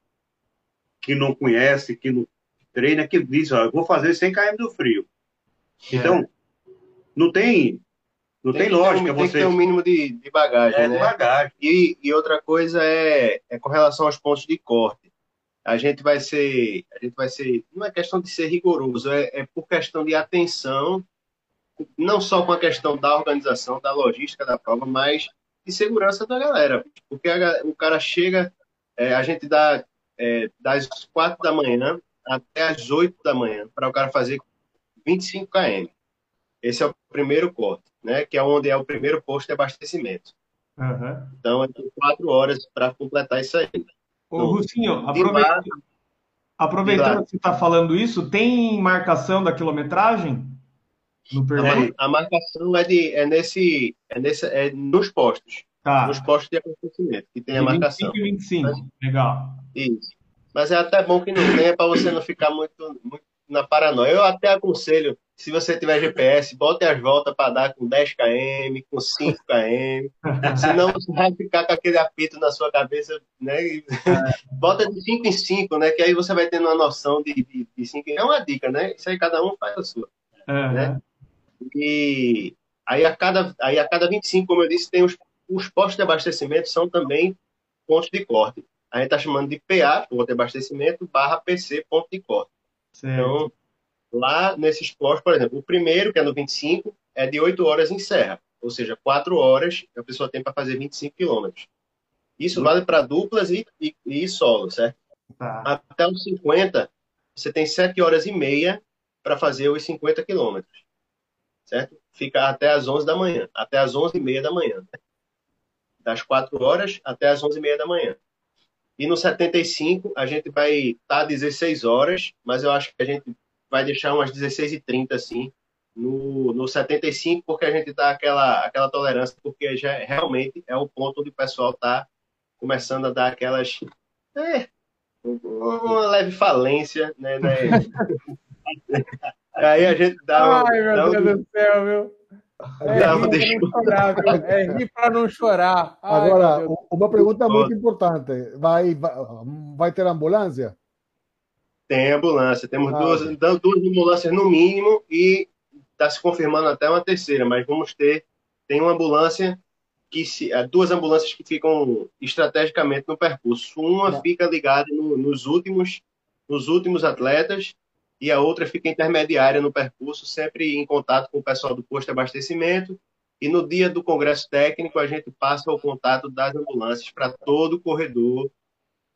que não conhece, que não treina, que diz, ó, eu vou fazer 100 km do frio. É. Então, não tem não tem, tem lógica. Um, você... Tem que ter um mínimo de, de bagagem, é, né? De bagagem. E, e outra coisa é, é com relação aos pontos de corte. A gente vai ser, a gente vai ser, não é questão de ser rigoroso, é, é por questão de atenção, não só com a questão da organização, da logística da prova, mas de segurança da galera. Porque a, o cara chega, é, a gente dá é, das quatro da manhã até as oito da manhã para o cara fazer 25 km. Esse é o primeiro corte, né? Que é onde é o primeiro posto de abastecimento. Uhum. Então, é quatro horas para completar isso aí. Ô, então, Rucinho, aproveitando, Aproveitando que você está falando isso, tem marcação da quilometragem no percurso? A marcação é, de, é, nesse, é, nesse, é nos postos. Tá. Nos postos de abastecimento, que tem a De marcação. 25 e 25. Legal. Isso. Mas é até bom que não tenha para você não ficar muito, muito na paranoia. Eu até aconselho, se você tiver GPS, bote as voltas para dar com 10 km, com 5 km. Senão você vai ficar com aquele apito na sua cabeça, né? E Bota de 5 em 5, né? Que aí você vai tendo uma noção de, de, de 5 É uma dica, né? Isso aí cada um faz a sua. É, Né? E aí a cada, aí a cada 25, como eu disse, tem os, os postos de abastecimento são também pontos de corte. A gente está chamando de PA, ponto de abastecimento, barra PC, ponto de corte. certo. Então, lá nesses postos, por exemplo, o primeiro, que é no 25, é de 8 horas em serra. Ou seja, 4 horas a pessoa tem para fazer 25 quilômetros. Isso vale para duplas e, e, e solo, certo? Tá. Até os 50, você tem 7 horas e meia para fazer os 50 quilômetros. Certo? Fica até as 11 da manhã. Até as 11 e meia da manhã. Das 4 horas até as 11 e meia da manhã. E no 75, a gente vai estar 16 horas, mas eu acho que a gente vai deixar umas 16 e 30 assim, no, no 75, porque a gente tá aquela, aquela tolerância, porque já realmente é o ponto onde o pessoal está começando a dar aquelas. É, uma leve falência, né? né? Aí a gente dá, um- Ai, meu dá um- Deus do céu, meu. É Não, rir deixa pra não chorar, viu? É rir pra não chorar. Ai, Agora, uma pergunta muito importante. Vai, vai, vai ter ambulância? Tem ambulância, temos Ah, duas, duas ambulâncias no mínimo e está se confirmando até uma terceira, mas vamos ter, tem uma ambulância que se, há duas ambulâncias que ficam estrategicamente no percurso. Uma fica ligada no- nos últimos, nos últimos atletas e a outra fica intermediária no percurso, sempre em contato com o pessoal do posto de abastecimento. E no dia do congresso técnico a gente passa o contato das ambulâncias para todo o corredor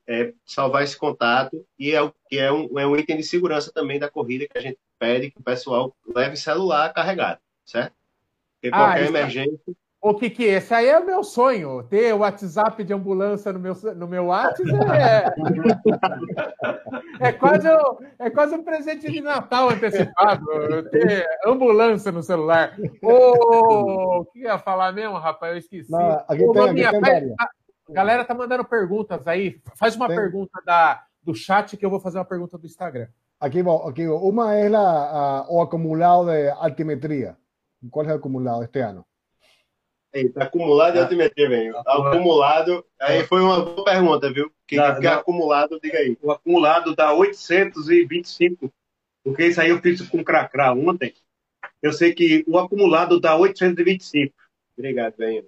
é, salvar esse contato e é, o- que é, um, é um item de segurança também da corrida que a gente pede que o pessoal leve celular carregado, certo? Porque Ah, qualquer isso- emergência. Ô, Kiki, esse aí é o meu sonho. Ter o WhatsApp de ambulância no meu, no meu WhatsApp é, é, quase, um- é quase um presente de Natal antecipado. Ter ambulância no celular. Ô, o que eu ia falar mesmo, rapaz? Eu esqueci. Não, Ô, tem- a a galera tá mandando perguntas aí. Faz uma Tem. pergunta da, do chat que eu vou fazer uma pergunta do Instagram. Va. Una es la, ah, o acumulado de altimetría. ¿Cuál es el acumulado este año? Eita, acumulado de Ah. altimetria, velho. Acumulado. Acumulado. Aí foi uma boa pergunta, viu? O que, Dá- que é dá. acumulado, diga aí. O acumulado dá 825, porque isso aí eu fiz com o Cracrá ontem. Eu sei que o acumulado dá 825. Obrigado, velho.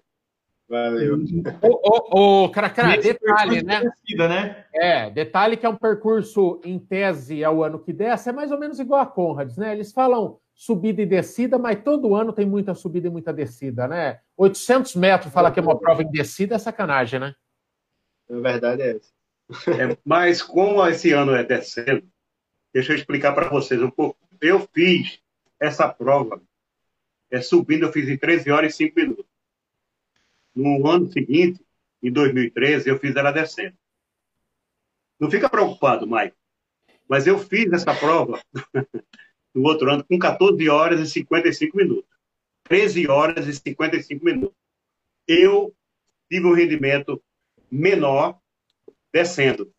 Valeu. Ô, ô, ô, Cracrá, Nesse detalhe, né? descida, né? É, detalhe que é um percurso em tese ao ano que desce, é mais ou menos igual a Conrads, né? Eles falam subida e descida, mas todo ano tem muita subida e muita descida, né? 800 metros, falar que é uma prova em descida é sacanagem, né? A verdade é essa. É, mas como esse ano é descendo, deixa eu explicar para vocês um pouco. Eu fiz essa prova é, subindo, eu fiz em 13 horas e 5 minutos. No ano seguinte, em 2013, eu fiz ela descendo. Não fica preocupado, Mike. Mas eu fiz essa prova no outro ano com 14 horas e 55 minutos. 13 horas e 55 minutos. Eu tive um rendimento menor descendo.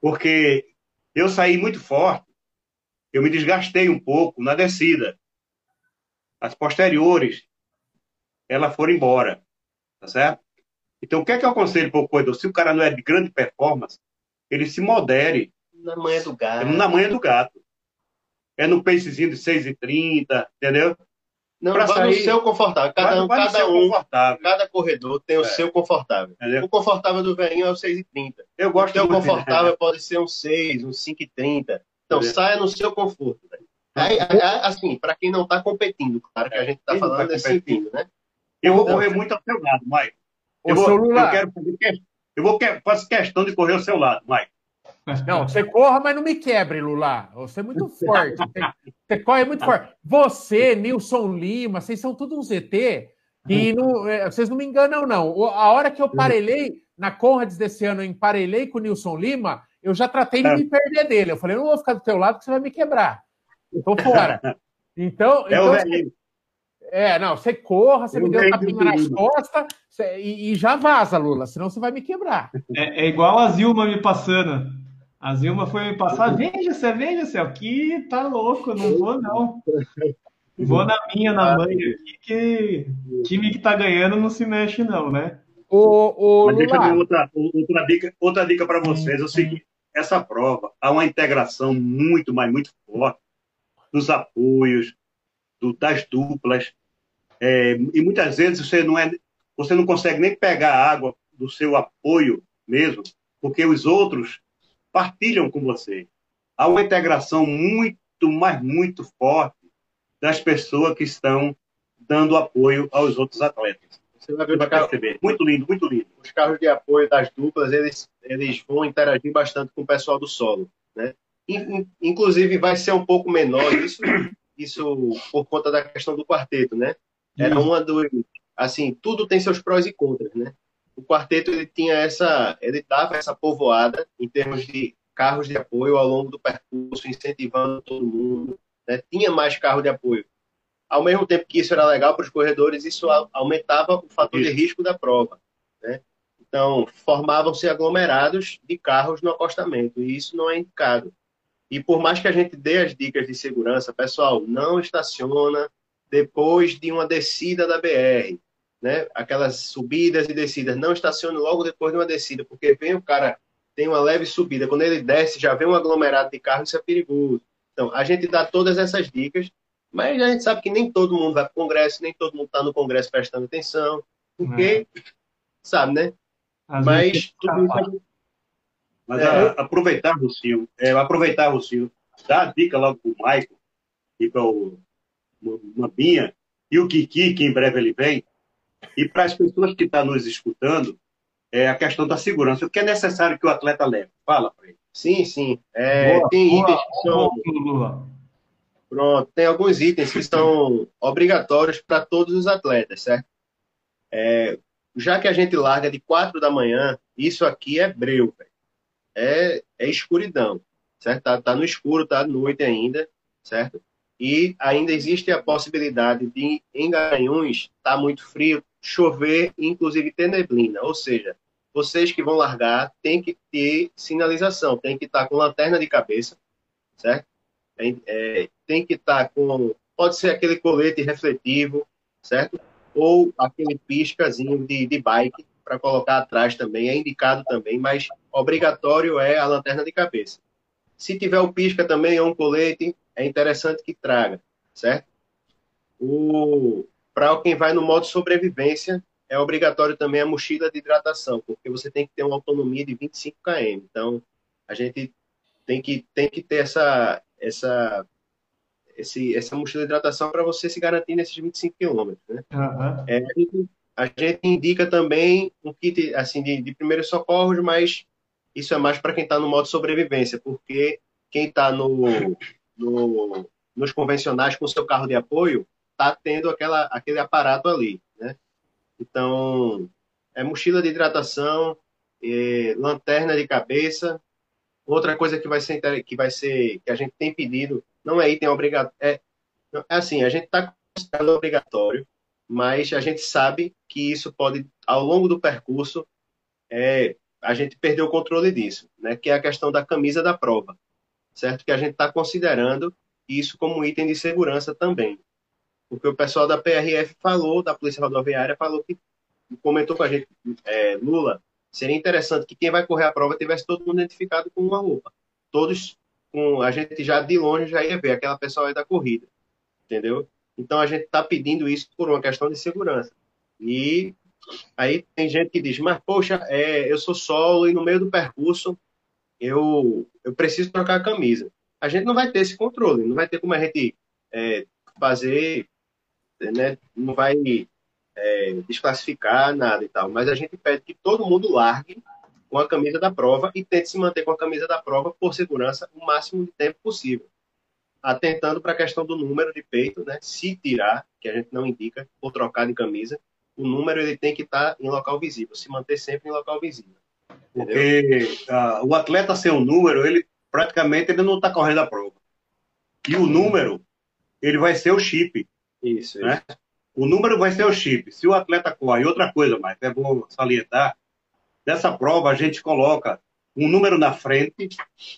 Porque eu saí muito forte, eu me desgastei um pouco na descida. As posteriores, elas foram embora, tá certo? Então, o que é que eu aconselho para o corredor? Se o cara não é de grande performance, ele se modere Na manhã do gato. na manhã do gato. É no pacezinho de 6,30, entendeu? Não, pra vai no sair- seu confortável. Cada, Vai- no cada um, confortável. cada corredor tem o É. seu confortável. Entendeu? O confortável do velhinho é o 6,30. Eu O gosto teu muito, confortável pode ser um 6, um 5,30. Então, É. saia no seu conforto. velho. Aí, assim, para quem não está competindo, claro que a gente está tá falando competindo. sentido, né? Eu vou correr muito ao seu lado, Mike. Eu, vou, eu quero fazer que- eu vou que- faço questão de correr ao seu lado, Mike. não, você corra, mas não me quebre, Lula. Você é muito forte. Você, você corre muito forte. Você, Nilson Lima, vocês são tudo um ZT que não, é, vocês não me enganam, não. A hora que eu parelhei, na Conrads desse ano, eu emparelhei com o Nilson Lima, eu já tratei de é. me perder dele. Eu falei, não vou ficar do teu lado porque você vai me quebrar. Eu tô fora. Então, é, então é, não, você corra, você eu me deu um tapinha nas costas você, e, e, já vaza, Lula, senão você vai me quebrar. É, é igual a Zilma me passando. A Zilma foi me passar, veja, você veja, céu, aqui tá louco, não vou não. Vou na minha, na mãe aqui, que time que tá ganhando não se mexe não, né? O, o Lula... outra, outra dica, outra dica para vocês é o seguinte, essa prova há uma integração muito, mas muito forte dos apoios, do, das duplas, é, e muitas vezes você não, é, você não consegue nem pegar a água do seu apoio mesmo, porque os outros partilham com você. Há uma integração muito, mas muito forte das pessoas que estão dando apoio aos outros atletas. Você vai, ver vai perceber. Muito lindo, muito lindo. Os carros de apoio das duplas, eles, eles vão interagir bastante com o pessoal do solo. Né? Inclusive, vai ser um pouco menor isso, isso por conta da questão do quarteto, né? Era uma do assim, tudo tem seus prós e contras, né? O quarteto ele tinha essa, ele dava essa povoada em termos de carros de apoio ao longo do percurso, incentivando todo mundo, né? Tinha mais carro de apoio. Ao mesmo tempo que isso era legal para os corredores, isso aumentava o fator de risco da prova, né? Então, formavam-se aglomerados de carros no acostamento, e isso não é indicado. E por mais que a gente dê as dicas de segurança, pessoal, não estaciona depois de uma descida da BR, né? Aquelas subidas e descidas, não estacione logo depois de uma descida, porque vem o cara tem uma leve subida, quando ele desce já vem um aglomerado de carro, isso é perigoso. Então, a gente dá todas essas dicas, mas a gente sabe que nem todo mundo vai para o Congresso, nem todo mundo está no Congresso prestando atenção, porque, é. sabe, né? Às mas tudo isso... Mas é. a, aproveitar, Lucio, é, aproveitar, Lucio, dá a dica logo para o Maicon e para o Mambinha e o Kiki, que em breve ele vem, e para as pessoas que estão tá nos escutando, é a questão da segurança. O que é necessário que o atleta leve? Fala para ele. Sim, sim. É, boa, tem boa, itens que são. Boa, Pronto, tem alguns itens que são obrigatórios para todos os atletas, certo? É, já que a gente larga de 4 da manhã, isso aqui é breu. É, é escuridão, certo? Tá, tá no escuro, tá à noite ainda, certo? E ainda existe a possibilidade de, em Garanhuns, estar tá muito frio, chover inclusive ter neblina. Ou seja, vocês que vão largar têm que ter sinalização, tem que estar tá com lanterna de cabeça, certo? É, tem que estar tá com, pode ser aquele colete refletivo, certo? Ou aquele piscazinho de, de bike para colocar atrás também, é indicado também, mas obrigatório é a lanterna de cabeça. Se tiver o pisca também ou um colete, é interessante que traga, certo? O para quem vai no modo sobrevivência, é obrigatório também a mochila de hidratação, porque você tem que ter uma autonomia de 25 km. Então, a gente tem que tem que ter essa essa esse, essa mochila de hidratação para você se garantir nesses 25 km, né? Uhum. É, a, gente, a, gente, indica também um kit assim de, de primeiros socorros, mas isso é mais para quem está no modo sobrevivência, porque quem está no, no, nos convencionais com seu carro de apoio está tendo aquela, aquele aparato ali, né? Então, é mochila de hidratação, é, lanterna de cabeça. Outra coisa que vai ser que vai ser que a gente tem pedido não é item obrigatório, é, é assim, a gente está considerando obrigatório, mas a gente sabe que isso pode, ao longo do percurso, é, a gente perdeu o controle disso, né? Que é a questão da camisa da prova, certo? Que a gente está considerando isso como item de segurança também, porque o pessoal da PRF falou, da Polícia Rodoviária falou que comentou com a gente, é, Lula, seria interessante que quem vai correr a prova tivesse todo mundo identificado com uma roupa, todos com a gente já de longe já ia ver aquela pessoa aí da corrida, entendeu? Então a gente está pedindo isso por uma questão de segurança e Aí tem gente que diz, mas poxa, é, eu sou solo e no meio do percurso eu, eu preciso trocar a camisa. A gente não vai ter esse controle, não vai ter como a gente é, fazer, né, não vai é, desclassificar nada e tal, mas a gente pede que todo mundo largue com a camisa da prova e tente se manter com a camisa da prova por segurança o máximo de tempo possível. Atentando para a questão do número de peito, né? Se tirar, que a gente não indica, ou trocar de camisa, o número ele tem que estar em local visível, se manter sempre em local visível. Porque uh, o atleta sem o número, ele praticamente ele não está correndo a prova. E o número, ele vai ser o chip. Isso, né? Isso. O número vai ser o chip. Se o atleta corre, outra coisa, mas é bom salientar, dessa prova a gente coloca um número na frente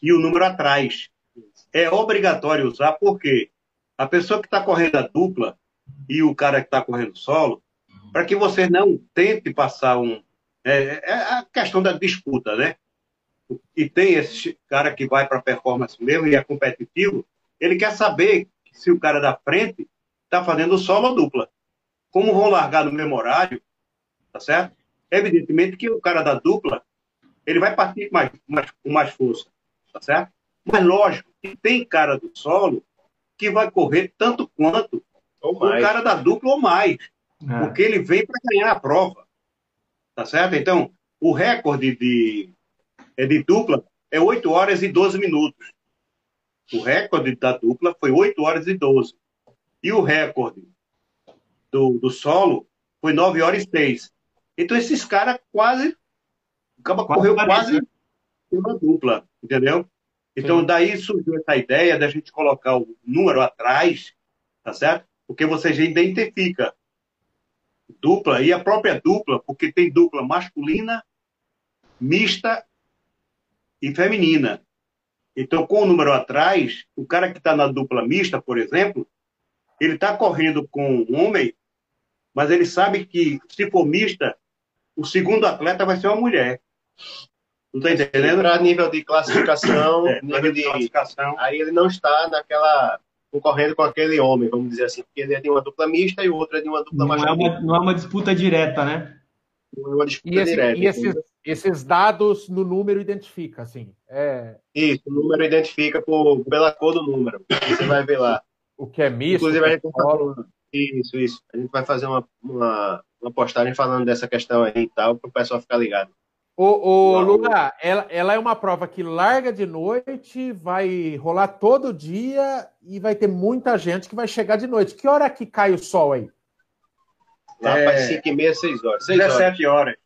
e o um número atrás. É obrigatório usar, porque a pessoa que está correndo a dupla e o cara que está correndo solo, para que você não tente passar um. É, é, a questão da disputa, né? E tem esse cara que vai para performance mesmo e é competitivo, ele quer saber se o cara da frente está fazendo solo ou dupla. Como vão largar no mesmo horário, tá certo? Evidentemente que o cara da dupla, ele vai partir com mais, mais, com mais força, tá certo? Mas lógico que tem cara do solo que vai correr tanto quanto o cara da dupla ou mais. É. Porque ele vem para ganhar a prova. Tá certo? Então, o recorde de, é de dupla é 8 horas e 12 minutos. O recorde da dupla foi 8 horas e 12. E o recorde do, do solo foi 9 horas e 6. Então, esses caras quase. Acaba correu quase uma dupla, entendeu? Então, Sim. daí surgiu essa ideia da gente colocar o número atrás, tá certo? Porque você já identifica dupla e a própria dupla, porque tem dupla masculina, mista e feminina. Então, com o número atrás, o cara que está na dupla mista, por exemplo, ele está correndo com um homem, mas ele sabe que, se for mista, o segundo atleta vai ser uma mulher. Não está entendendo? Para nível de classificação, é, nível de classificação. Aí ele não está naquela concorrendo com aquele homem, vamos dizer assim, porque ele é de uma dupla mista e o outro é de uma dupla não É uma, não é uma disputa direta, né? Não é uma disputa e esse, direta. E esses, esses, dados no número identifica, assim. É... Isso, o número identifica por, pela cor do número. Você vai ver lá. O que é misto. Inclusive, a gente tá Isso, isso. A gente vai fazer uma, uma, uma postagem falando dessa questão aí e tal, para o pessoal ficar ligado. Ô, ô Lula, ela, ela é uma prova que larga de noite, vai rolar todo dia e vai ter muita gente que vai chegar de noite. Que hora que cai o sol aí? Lá é... para 5 e meia, 6 horas. 6 17 horas. horas.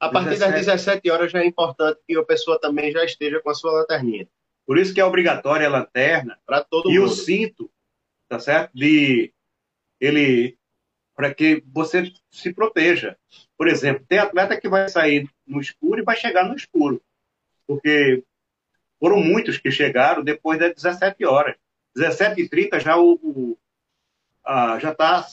A partir 17. das 17 horas já é importante que a pessoa também já esteja com a sua lanterninha. Por isso que é obrigatória a lanterna para todo e mundo. o cinto, tá certo? De ele para que você se proteja. Por exemplo, tem atleta que vai sair no escuro e vai chegar no escuro. Porque foram muitos que chegaram depois das 17 horas. 17h30 já o, o a, já tá,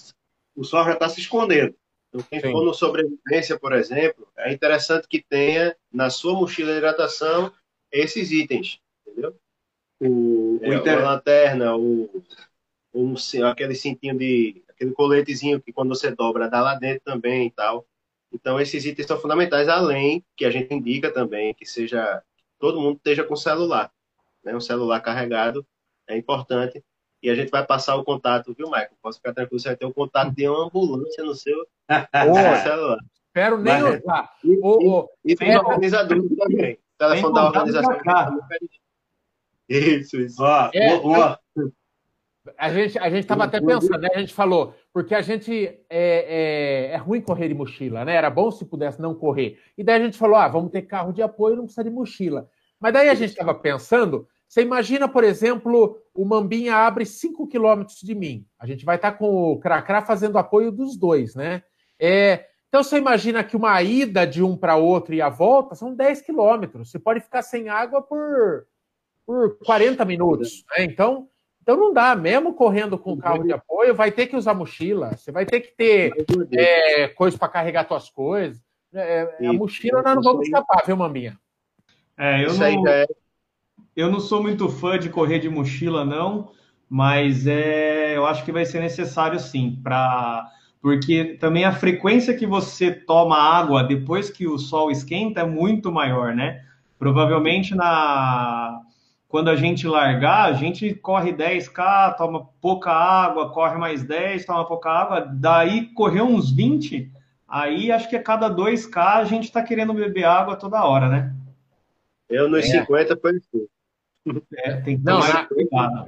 o sol já está se escondendo. Então, quem Sim. for no sobrevivência, por exemplo, é interessante que tenha na sua mochila de hidratação esses itens, entendeu? O, é, o inter... a lanterna, o, o, aquele cintinho de aquele coletezinho que quando você dobra dá lá dentro também e tal. Então, esses itens são fundamentais, além que a gente indica também que seja todo mundo esteja com celular. Né? Um celular carregado é importante. E a gente vai passar o contato, viu, Michael? Posso ficar tranquilo, você vai ter o contato de uma ambulância no seu, no seu celular. Espero nem Mas, usar. E, oh, e, e tem organizador também. O telefone da organização. Isso, isso. Ó, é, a gente a gente estava até pensando, né? A gente falou, porque a gente é, é, é, ruim correr de mochila, né? Era bom se pudesse não correr. E daí a gente falou, ah, vamos ter carro de apoio, não precisa de mochila. Mas daí a gente estava pensando, você imagina, por exemplo, o Mambinha abre 5 quilômetros de mim. A gente vai estar tá com o Cracrá fazendo apoio dos dois, né? É, então você imagina que uma ida de um para outro e a volta são 10 quilômetros. Você pode ficar sem água por, por 40 minutos. Né? Então então não dá, mesmo correndo com carro de apoio, vai ter que usar mochila, você vai ter que ter é, coisa para carregar suas coisas. É, é a mochila nós não vamos escapar, viu, Mambinha? É, eu não, é... eu não sou muito fã de correr de mochila, não, mas é, eu acho que vai ser necessário sim, para porque também a frequência que você toma água depois que o sol esquenta é muito maior, né? Provavelmente na quando a gente largar, a gente corre 10K, toma pouca água, corre mais 10, toma pouca água, daí correr uns 20, aí acho que a cada 2K a gente está querendo beber água toda hora, né? Eu nos é. 50 foi é, tem que não, na, cuidado.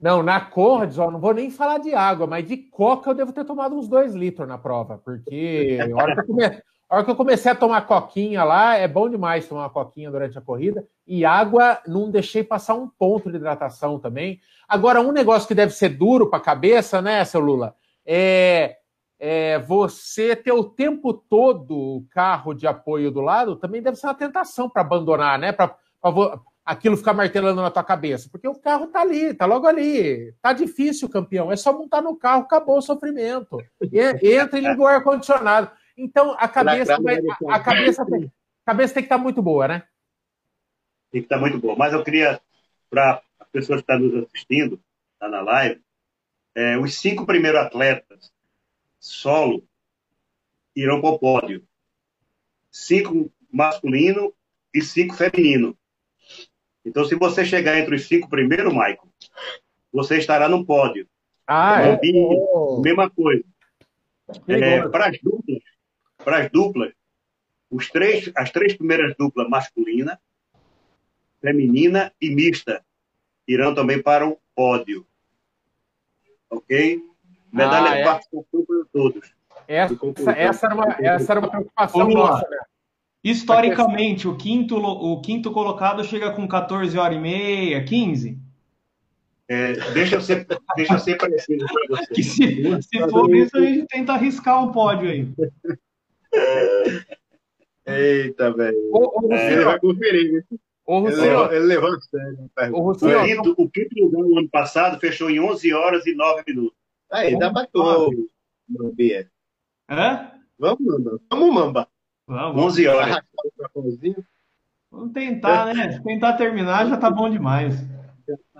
Não, na Conrads, ó, não vou nem falar de água, mas de coca eu devo ter tomado uns 2 litros na prova, porque a hora que, come, A hora que eu comecei a tomar coquinha lá, é bom demais tomar uma coquinha durante a corrida. E água, não deixei passar um ponto de hidratação também. Agora, um negócio que deve ser duro para a cabeça, né, seu Lula? É, é você ter o tempo todo o carro de apoio do lado, também deve ser uma tentação para abandonar, né? Para aquilo ficar martelando na tua cabeça. Porque o carro tá ali, tá logo ali. Tá difícil, campeão. É só montar no carro, acabou o sofrimento. Entra e liga o ar-condicionado. Então, a cabeça, vai, a, a, cabeça, tem, a cabeça tem que estar tá muito boa, né? Tem que estar tá muito boa. Mas eu queria, para as pessoas que estão nos assistindo, tá na live, é, os cinco primeiros atletas solo irão para o pódio. Cinco masculino e cinco feminino. Então, se você chegar entre os cinco primeiros, Michael, você estará no pódio. Ah, é? Mesma coisa. É, para as duplas, para as duplas, os três, as três primeiras duplas masculina, feminina e mista irão também para o pódio. Ok? Medalha ah, de é? participação para todos. Essa, essa, era uma, essa era uma preocupação nossa, né? Historicamente, o quinto, o quinto colocado chega com 14 horas e meia, 15? É, deixa, eu ser, deixa eu ser parecido para você. Que se, se for isso, a gente tenta arriscar um pódio aí. Eita, velho. É, ele vai conferir. Ô, ele, levou, ele levou a sério. O, o, quinto, o quinto lugar no ano passado fechou em 11 horas e 9 minutos. Aí, dá pra tu, Mambia. Hã? Vamos, Mamba. Vamos, Mamba. Vamos. 11 horas. Vamos tentar, né? tentar terminar já tá bom demais.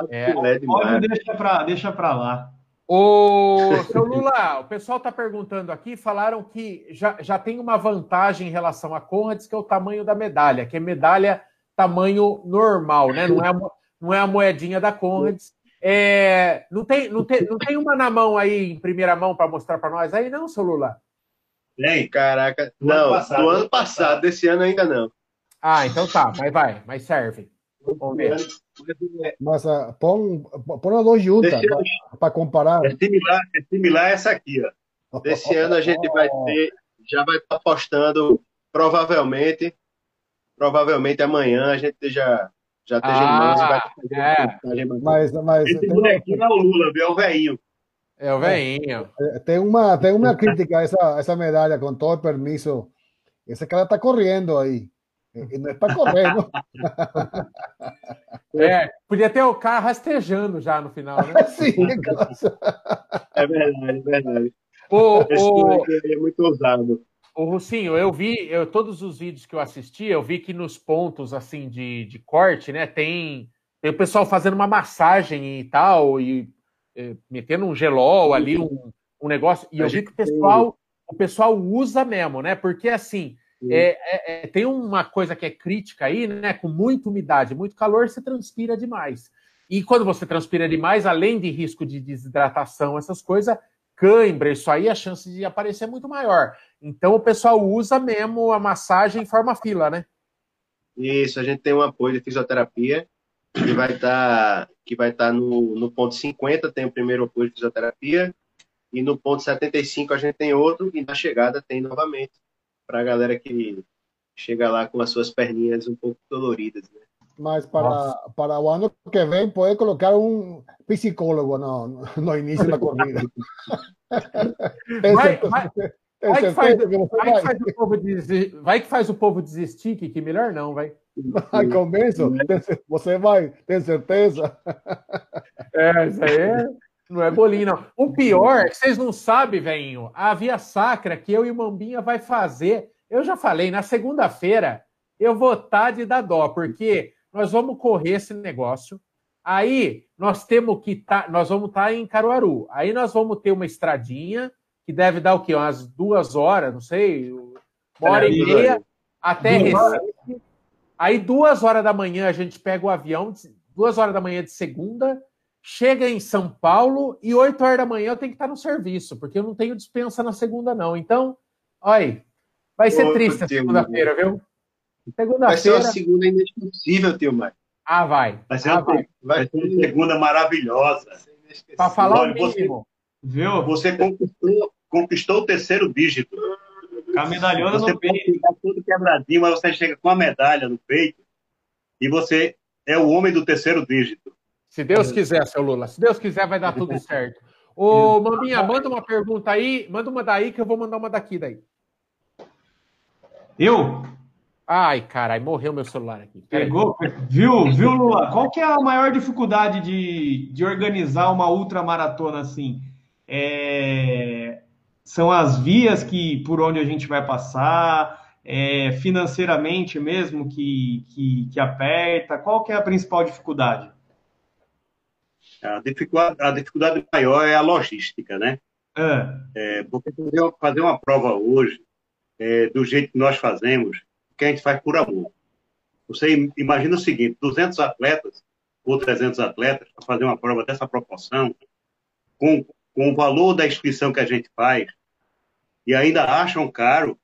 É, pode deixa pra, deixa pra lá. Ô, seu Lula, o pessoal está perguntando aqui, falaram que já, já tem uma vantagem em relação a Conrads, que é o tamanho da medalha, que é medalha tamanho normal, né? Não é a, não é a moedinha da Conrads. É, não, tem, não, tem, não tem uma na mão aí, em primeira mão, para mostrar para nós aí, não, seu Lula? Tem, caraca. Do não, ano passado, do ano passado, desse ano ainda não. Ah, então tá, mas vai, mas serve. Vamos ver. Mas uh, põe, põe as duas juntas para comparar. É similar, é similar a essa aqui. Ó. Desse ano a gente vai ter, já vai estar postando, provavelmente, provavelmente amanhã a gente já já esteja ah, em mãos e vai fazer é. Mas, mas Esse bonequinho é o Lula, é o velhinho. É o velhinho. É, tem uma, tem uma crítica a essa, essa medalha, com todo o permiso. Esse cara está correndo aí. E não é para correr, não. É, podia ter o carro rastejando já no final, né? Sim, é verdade, é verdade. O, o... é muito ousado. O Russinho, eu vi, eu, todos os vídeos que eu assisti, eu vi que nos pontos assim de, de corte, né, tem, tem o pessoal fazendo uma massagem e tal, e é, metendo um gelol ali, um, um negócio, e eu vi que o pessoal, o pessoal usa mesmo, né? Porque assim, é, é, é, tem uma coisa que é crítica aí, né? Com muita umidade, muito calor, você transpira demais. E quando você transpira demais, além de risco de desidratação, essas coisas, cãibra, isso aí, a chance de aparecer é muito maior. Então o pessoal usa mesmo a massagem em forma fila, né? Isso, a gente tem um apoio de fisioterapia que vai estar tá, que vai estar tá no, no ponto 50, tem o primeiro apoio de fisioterapia, e no ponto 75 a gente tem outro, e na chegada tem novamente para a galera que chega lá com as suas perninhas um pouco doloridas, né? Mas para, para o ano que vem pode colocar um psicólogo no, no início da corrida. vai, vai, vai, que faz, vai, que faz o povo desistir, vai que faz o povo desistir, que, que melhor não, vai. Vai, convenço. Você vai, tem certeza? É, isso aí é, não é bolinho, não. O pior, é vocês não sabem, velhinho, a Via Sacra que eu e o Mambinha vai fazer, eu já falei, na segunda-feira eu vou estar tá de dar dó, porque nós vamos correr esse negócio. Aí nós temos que tá, nós vamos estar tá em Caruaru. Aí nós vamos ter uma estradinha que deve dar o quê? Umas duas horas, não sei, uma hora e meia até Recife. Aí duas horas da manhã a gente pega o avião, duas horas da manhã de segunda, chega em São Paulo e oito horas da manhã eu tenho que estar no serviço, porque eu não tenho dispensa na segunda não. Então, olha, vai ser triste a segunda-feira, viu? Segunda-feira. Vai ser uma segunda inesquecível, tio Mário. Ah, vai. Vai ser, ah, uma, vai. vai ser uma segunda maravilhosa. Para falar Olha, o mínimo. Você, viu? Você conquistou, conquistou o terceiro dígito. Com a medalhona Você no peito. ficar todo quebradinho, mas você chega com a medalha no peito e você é o homem do terceiro dígito. Se Deus quiser, seu Lula. Se Deus quiser, vai dar tudo certo. Ô, Maminha, manda uma pergunta aí. Manda uma daí que eu vou mandar uma daqui daí. Eu? Ai, caralho, morreu meu celular aqui. Pegou? Viu, viu, Lula? Qual que é a maior dificuldade de, de organizar uma ultramaratona assim? É, São as vias que por onde a gente vai passar, é, financeiramente mesmo que, que, que aperta. Qual que é a principal dificuldade? A dificuldade, a dificuldade maior é a logística, né? Ah, É, porque fazer uma, fazer uma prova hoje, é, do jeito que nós fazemos, que a gente faz por amor. Você im- imagina o seguinte, 200 atletas ou 300 atletas para fazer uma prova dessa proporção, com, com o valor da inscrição que a gente faz, e ainda acham caro,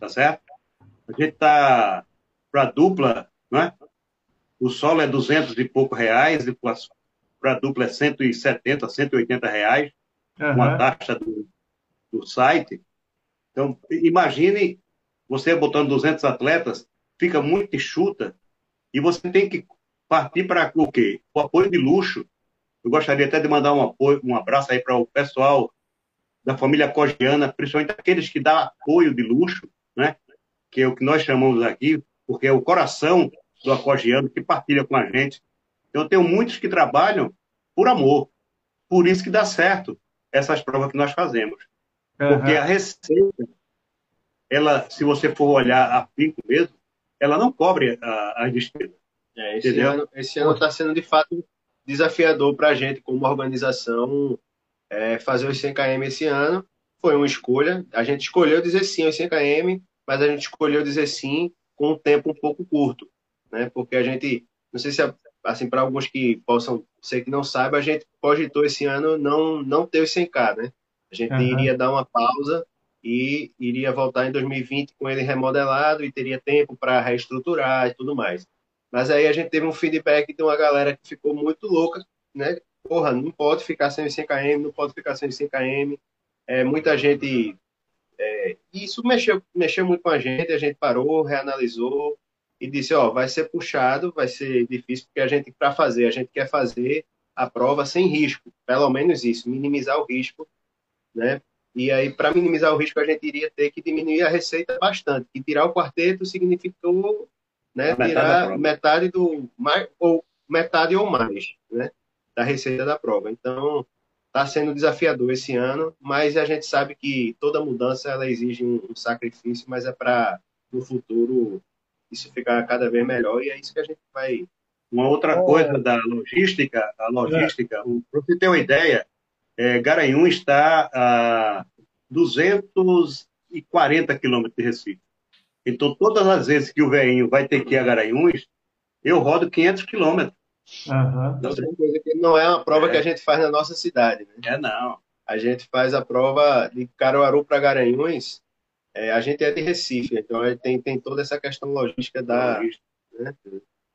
tá certo? A gente está para dupla, né? O solo é 200 e pouco reais, e para dupla é 170, 180 reais uma aham. taxa do, do site. Então, imagine você botando 200 atletas, fica muito enxuta, e você tem que partir para o quê? O apoio de luxo. Eu gostaria até de mandar um, apoio, um abraço aí para o pessoal da família cogiana, principalmente aqueles que dão apoio de luxo, né? que é o que nós chamamos aqui, porque é o coração do acogiano que partilha com a gente. Eu tenho muitos que trabalham por amor. Por isso que dá certo essas provas que nós fazemos. Porque aham. a receita, ela, se você for olhar a pico mesmo, ela não cobre a- as despesas. É, esse Entendeu? ano esse ano está sendo de fato desafiador para a gente como organização é, fazer os 100 km esse ano. Foi uma escolha. A gente escolheu dizer sim aos 100 km, mas a gente escolheu dizer sim com um tempo um pouco curto, né? Porque a gente, não sei se assim para alguns que possam ser que não saibam, a gente cogitou esse ano não não ter os 100k, né? A gente Aham. iria dar uma pausa e iria voltar em 2020 com ele remodelado e teria tempo para reestruturar e tudo mais. Mas aí a gente teve um feedback de uma galera que ficou muito louca, né? Porra, não pode ficar sem os 100 km, não pode ficar sem os 100 km. É, muita gente. é, isso mexeu, mexeu muito com a gente, a gente parou, reanalisou e disse: Ó, vai ser puxado, vai ser difícil, porque a gente, para fazer, a gente quer fazer a prova sem risco, pelo menos isso, minimizar o risco, né? E aí, para minimizar o risco, a gente iria ter que diminuir a receita bastante. E tirar o quarteto significou né, metade tirar metade do mais ou metade ou mais, né, da receita da prova. Então, está sendo desafiador esse ano, mas a gente sabe que toda mudança ela exige um, um sacrifício, mas é para no futuro isso ficar cada vez melhor e é isso que a gente vai. Uma outra Oh. coisa da logística, a logística, para você ter uma ideia, é, Garanhuns está a 240 quilômetros de Recife. Então, todas as vezes que o veinho vai ter que ir a Garanhuns, eu rodo 500 quilômetros. Aham. Outra coisa que não é uma prova É. que a gente faz na nossa cidade, né? É, não. A gente faz a prova de Caruaru para Garanhuns. É, a gente é de Recife, então gente tem, tem toda essa questão logística da, né?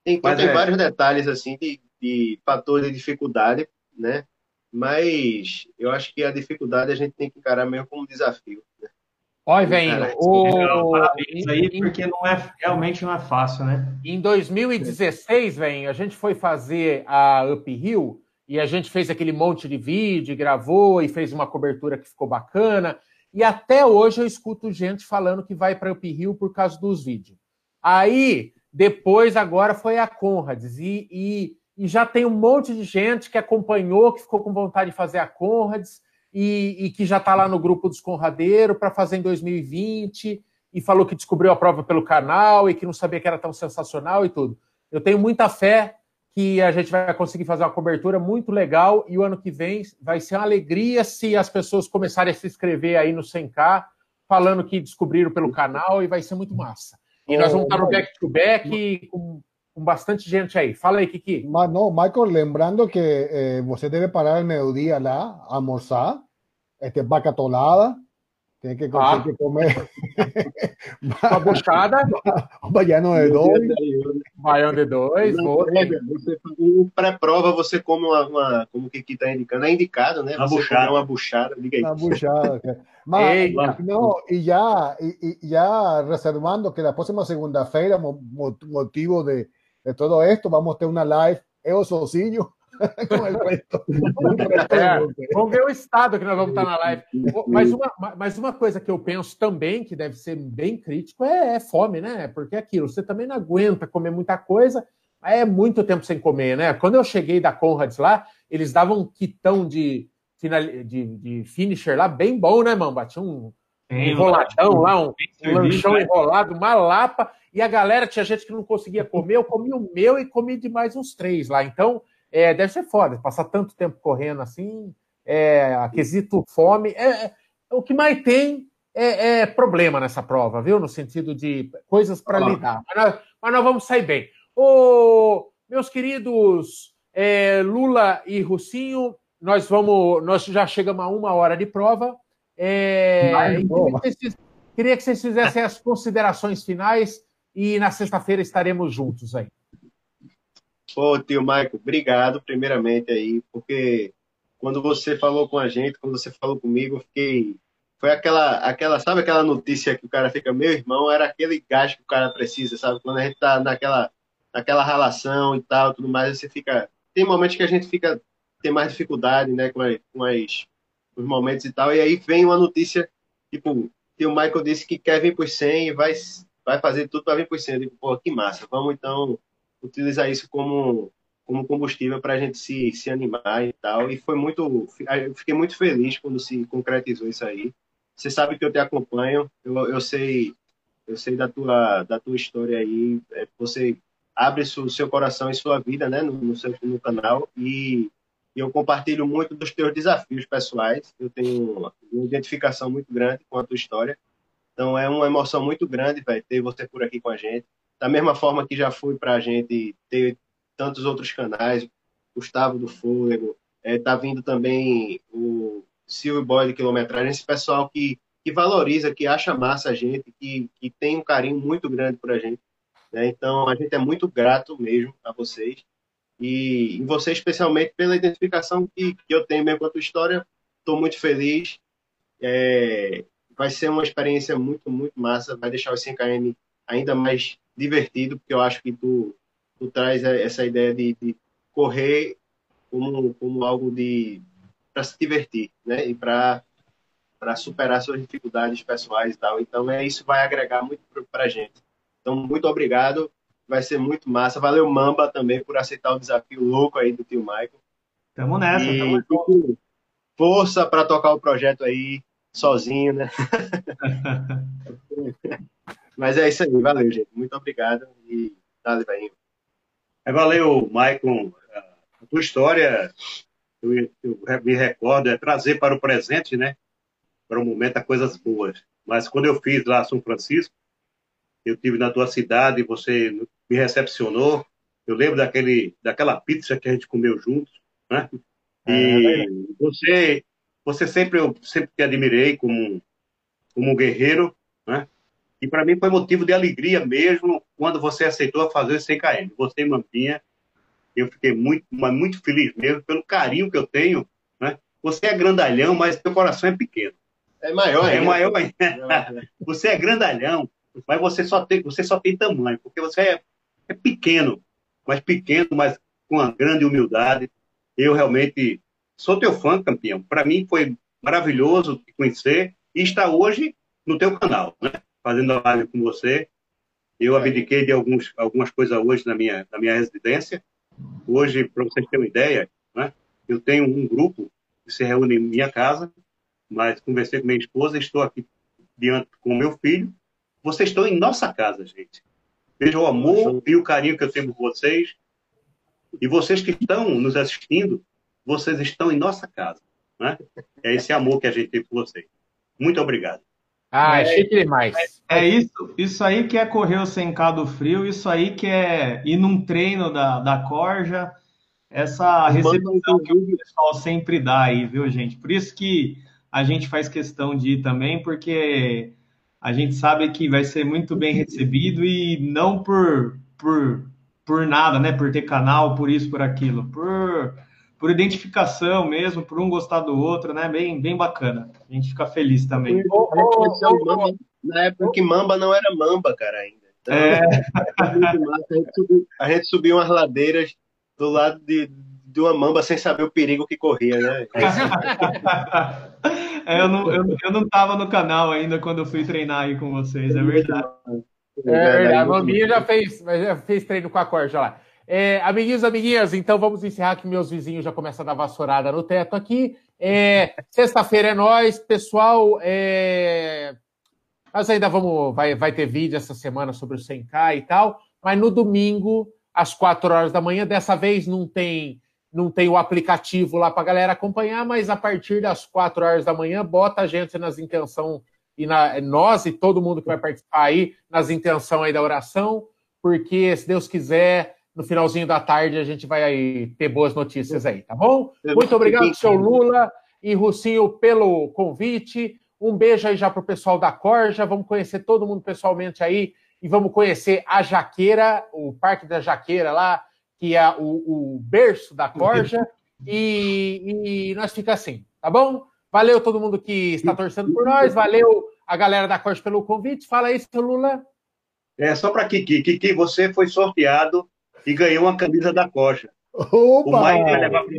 Tem, Mas tem é- vários detalhes assim de, de fator de dificuldade, né? Mas eu acho que a dificuldade a gente tem que encarar mesmo como um desafio. né? Olha, velho, Cara, o... Parabéns aí, em, porque não é, realmente não é fácil, né? em 2016, velho, a gente foi fazer a Uphill e a gente fez aquele monte de vídeo, gravou e fez uma cobertura que ficou bacana. E até hoje eu escuto gente falando que vai para Uphill por causa dos vídeos. Aí, depois, agora foi a Conrads. E, e, e já tem um monte de gente que acompanhou, que ficou com vontade de fazer a Conrads e, e que já está lá no grupo dos Conradeiros para fazer em 2020 e falou que descobriu a prova pelo canal e que não sabia que era tão sensacional e tudo. Eu tenho muita fé que a gente vai conseguir fazer uma cobertura muito legal e o ano que vem vai ser uma alegria se as pessoas começarem a se inscrever aí no 100K, falando que descobriram pelo canal e vai ser muito massa. E nós vamos estar no back-to-back com, com bastante gente aí. Fala aí, Kiki. Mas no, Michael, lembrando que eh, você debe parar al mediodía lá, almorzar, este, vaca atolada, tem que, Ah. tem que comer Uma buchada, baiano de dois, baião de dois, Na o pré-prova você come uma, uma como que aqui está indicando, é indicado, né? Uma você buchada. uma buchada, diga aí. uma buchada. Mas, no, y ya, y, ya reservando que la próxima segunda-feira, motivo de, de, todo esto, vamos a tener una live, eu sozinho. É, vamos ver o estado que nós vamos estar na live. Mas uma, mas uma coisa que eu penso também, que deve ser bem crítico, é, é fome, né? Porque é aquilo, você também não aguenta comer muita coisa, é muito tempo sem comer, né? Quando eu cheguei da Conrads lá, eles davam um quitão de, de, de finisher lá bem bom, né, mano? Batia um enroladão lá, um, um lanchão enrolado, uma lapa, e a galera, tinha gente que não conseguia comer, eu comi o meu e comi de mais uns três lá. Então, é, deve ser foda, passar tanto tempo correndo assim, é, quesito fome, é, é, o que mais tem é, é, problema nessa prova, viu? No sentido de coisas para lidar. Mas nós, mas nós vamos sair bem. Ô, meus queridos é, Lula e Russinho, nós vamos, nós já chegamos a uma hora de prova. É, queria, que vocês, fizessem as considerações finais e na sexta-feira estaremos juntos aí. Ô, tio Michael, obrigado primeiramente aí, porque quando você falou com a gente, quando você falou comigo, eu fiquei. Foi aquela, aquela, sabe aquela notícia que o cara fica, meu irmão, era aquele gás que o cara precisa, sabe? Quando a gente tá naquela naquela relação e tal, tudo mais, você fica. Tem momentos que a gente fica tem mais dificuldade, né, com, as, com as, os momentos e tal, e aí vem uma notícia, tipo, que o Michael disse que quer vir por 100 e vai, vai fazer tudo para vir por 100. Eu digo, pô, que massa, vamos então utilizar isso como, como combustível para a gente se, se animar e tal. E foi muito. Eu fiquei muito feliz quando se concretizou isso aí. Você sabe que eu te acompanho, eu, eu sei eu sei da tua, da tua história aí. É, você abre o seu coração e sua vida né, no, no seu no canal e eu compartilho muito dos teus desafios pessoais. Eu tenho uma identificação muito grande com a tua história. Então é uma emoção muito grande, véio, ter você por aqui com a gente. Da mesma forma que já foi para a gente ter tantos outros canais, Gustavo do Fôlego, é, tá vindo também o Silvio Boy de Quilometragem, esse pessoal que, que valoriza, que acha massa a gente, que, que tem um carinho muito grande por a gente. Né? Então, a gente é muito grato mesmo a vocês. E, e você, especialmente, pela identificação que, que eu tenho mesmo com a tua história. Estou muito feliz. É, vai ser uma experiência muito, muito massa. Vai deixar o 5KM ainda mais divertido, porque eu acho que tu, tu traz essa ideia de, de correr como, como algo de para se divertir, né? E para para superar suas dificuldades pessoais e tal. Então, é isso vai agregar muito para a gente. Então, muito obrigado. Vai ser muito massa. Valeu, Mamba, também, por aceitar o desafio louco aí do tio Michael. Tamo nessa, e tamo junto. Força para tocar o projeto aí sozinho, né? Mas é isso aí, valeu, gente. Muito obrigado e dale, vai. É, valeu, Maicon. A tua história, eu, eu, me recordo, é trazer para o presente, né? Para o momento, a coisas boas. Mas quando eu fiz lá São Francisco, eu tive na tua cidade e você me recepcionou. Eu lembro daquele, daquela pizza que a gente comeu juntos, né? E é, você, você sempre eu sempre te admirei como como um guerreiro, né? E para mim foi motivo de alegria mesmo quando você aceitou fazer esse CKM. Você e Mampinha, eu fiquei muito, muito feliz mesmo pelo carinho que eu tenho, né? Você é grandalhão, mas seu coração é pequeno. É maior É maior ainda. você é grandalhão, mas você só tem, você só tem tamanho, porque você é, é pequeno, mas pequeno, mas com uma grande humildade. Eu realmente sou teu fã, campeão. Para mim foi maravilhoso te conhecer e estar hoje no teu canal, né? Fazendo a live com você. Eu abdiquei de alguns, algumas coisas hoje na minha, na minha residência. Hoje, para vocês terem uma ideia, né? eu tenho um grupo que se reúne em minha casa, mas conversei com minha esposa, estou aqui diante com meu filho vocês estão em nossa casa, gente. Veja o amor e o carinho que eu tenho por vocês. E vocês que estão nos assistindo, vocês estão em nossa casa. Né? É esse amor que a gente tem por vocês. Muito obrigado. Ah, é chique demais. É, é, isso, isso aí que é correr o 100K do frio, isso aí que é ir num treino da, da Corja, essa recepção que o pessoal sempre dá aí, viu, gente? Por isso que a gente faz questão de ir também, porque a gente sabe que vai ser muito bem recebido e não por, por, por nada, né? Por ter canal, por isso, por aquilo, por, por identificação mesmo, por um gostar do outro, né? Bem, bem bacana. A gente fica feliz também. Na época que Mamba não era Mamba, cara, ainda. Então, é. a, gente subiu, a gente subiu umas ladeiras do lado de, de uma mamba sem saber o perigo que corria, né? é, eu, não, eu, eu não tava no canal ainda quando eu fui treinar aí com vocês, é verdade. É verdade, a maminha já fez, já fez treino com a corja lá. É, amiguinhos, amiguinhas, então vamos encerrar que meus vizinhos já começam a dar vassourada no teto aqui. É, Sexta-feira é nós, pessoal. É, nós ainda vamos, vai, vai ter vídeo essa semana sobre o 100K e tal, mas no domingo, às 4 horas da manhã, dessa vez não tem não tem o aplicativo lá para a galera acompanhar, mas a partir das 4 horas da manhã, bota a gente nas intenção e na, nós e todo mundo que vai participar aí nas intenção aí da oração, porque se Deus quiser, no finalzinho da tarde a gente vai aí ter boas notícias aí, tá bom? Muito obrigado, seu Lula e Rucinho, pelo convite. Um beijo aí já para o pessoal da Corja. Vamos conhecer todo mundo pessoalmente aí e vamos conhecer a Jaqueira, o Parque da Jaqueira lá, que é o, o berço da Corja. E, e nós fica assim, tá bom? Valeu todo mundo que está torcendo por nós. Valeu a galera da Corja pelo convite. Fala aí, seu Lula. É só para Kiki. Kiki, você foi sorteado e ganhou uma camisa da Corja. Opa! O Mike vai levar para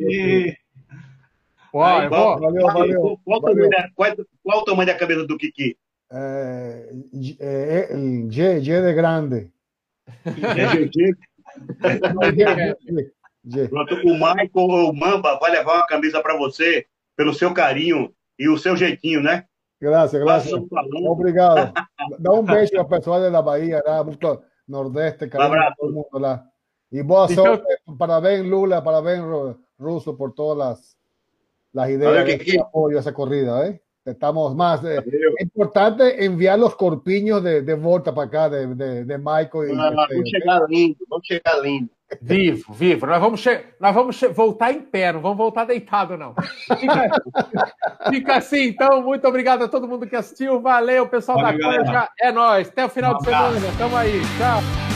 qual, qual, valeu, valeu. Qual, valeu. Da, qual, qual, o tamanho da cabeça do Kiki? É, é, é, G, G de grande. Pronto, o Michael ou o Mamba vai levar uma camisa para você pelo seu carinho e o seu jeitinho, né? Graças, graças. Obrigado. Dá um beijo ao pessoal da Bahia, lá, muito Nordeste, carinho, um abraço. todo mundo lá. E boa sorte, parabéns Lula, parabéns Russo por todas las las ideas de que, apoyo a esa corrida. ¿eh? Estamos más. Eh, es importante enviar los corpiños de, de volta para cá, de, de, de Michael. E vamos chegar lindo, vamos chegar lindo. Vivo, vivo. Nós vamos, nós vamos voltar em pé, não vamos voltar deitado, não. Fica, fica assim, então. Muito obrigado a todo mundo que assistiu. Valeu, pessoal Valeu, da Corja. É nóis. Até o final um de semana. Tamo aí. Tchau.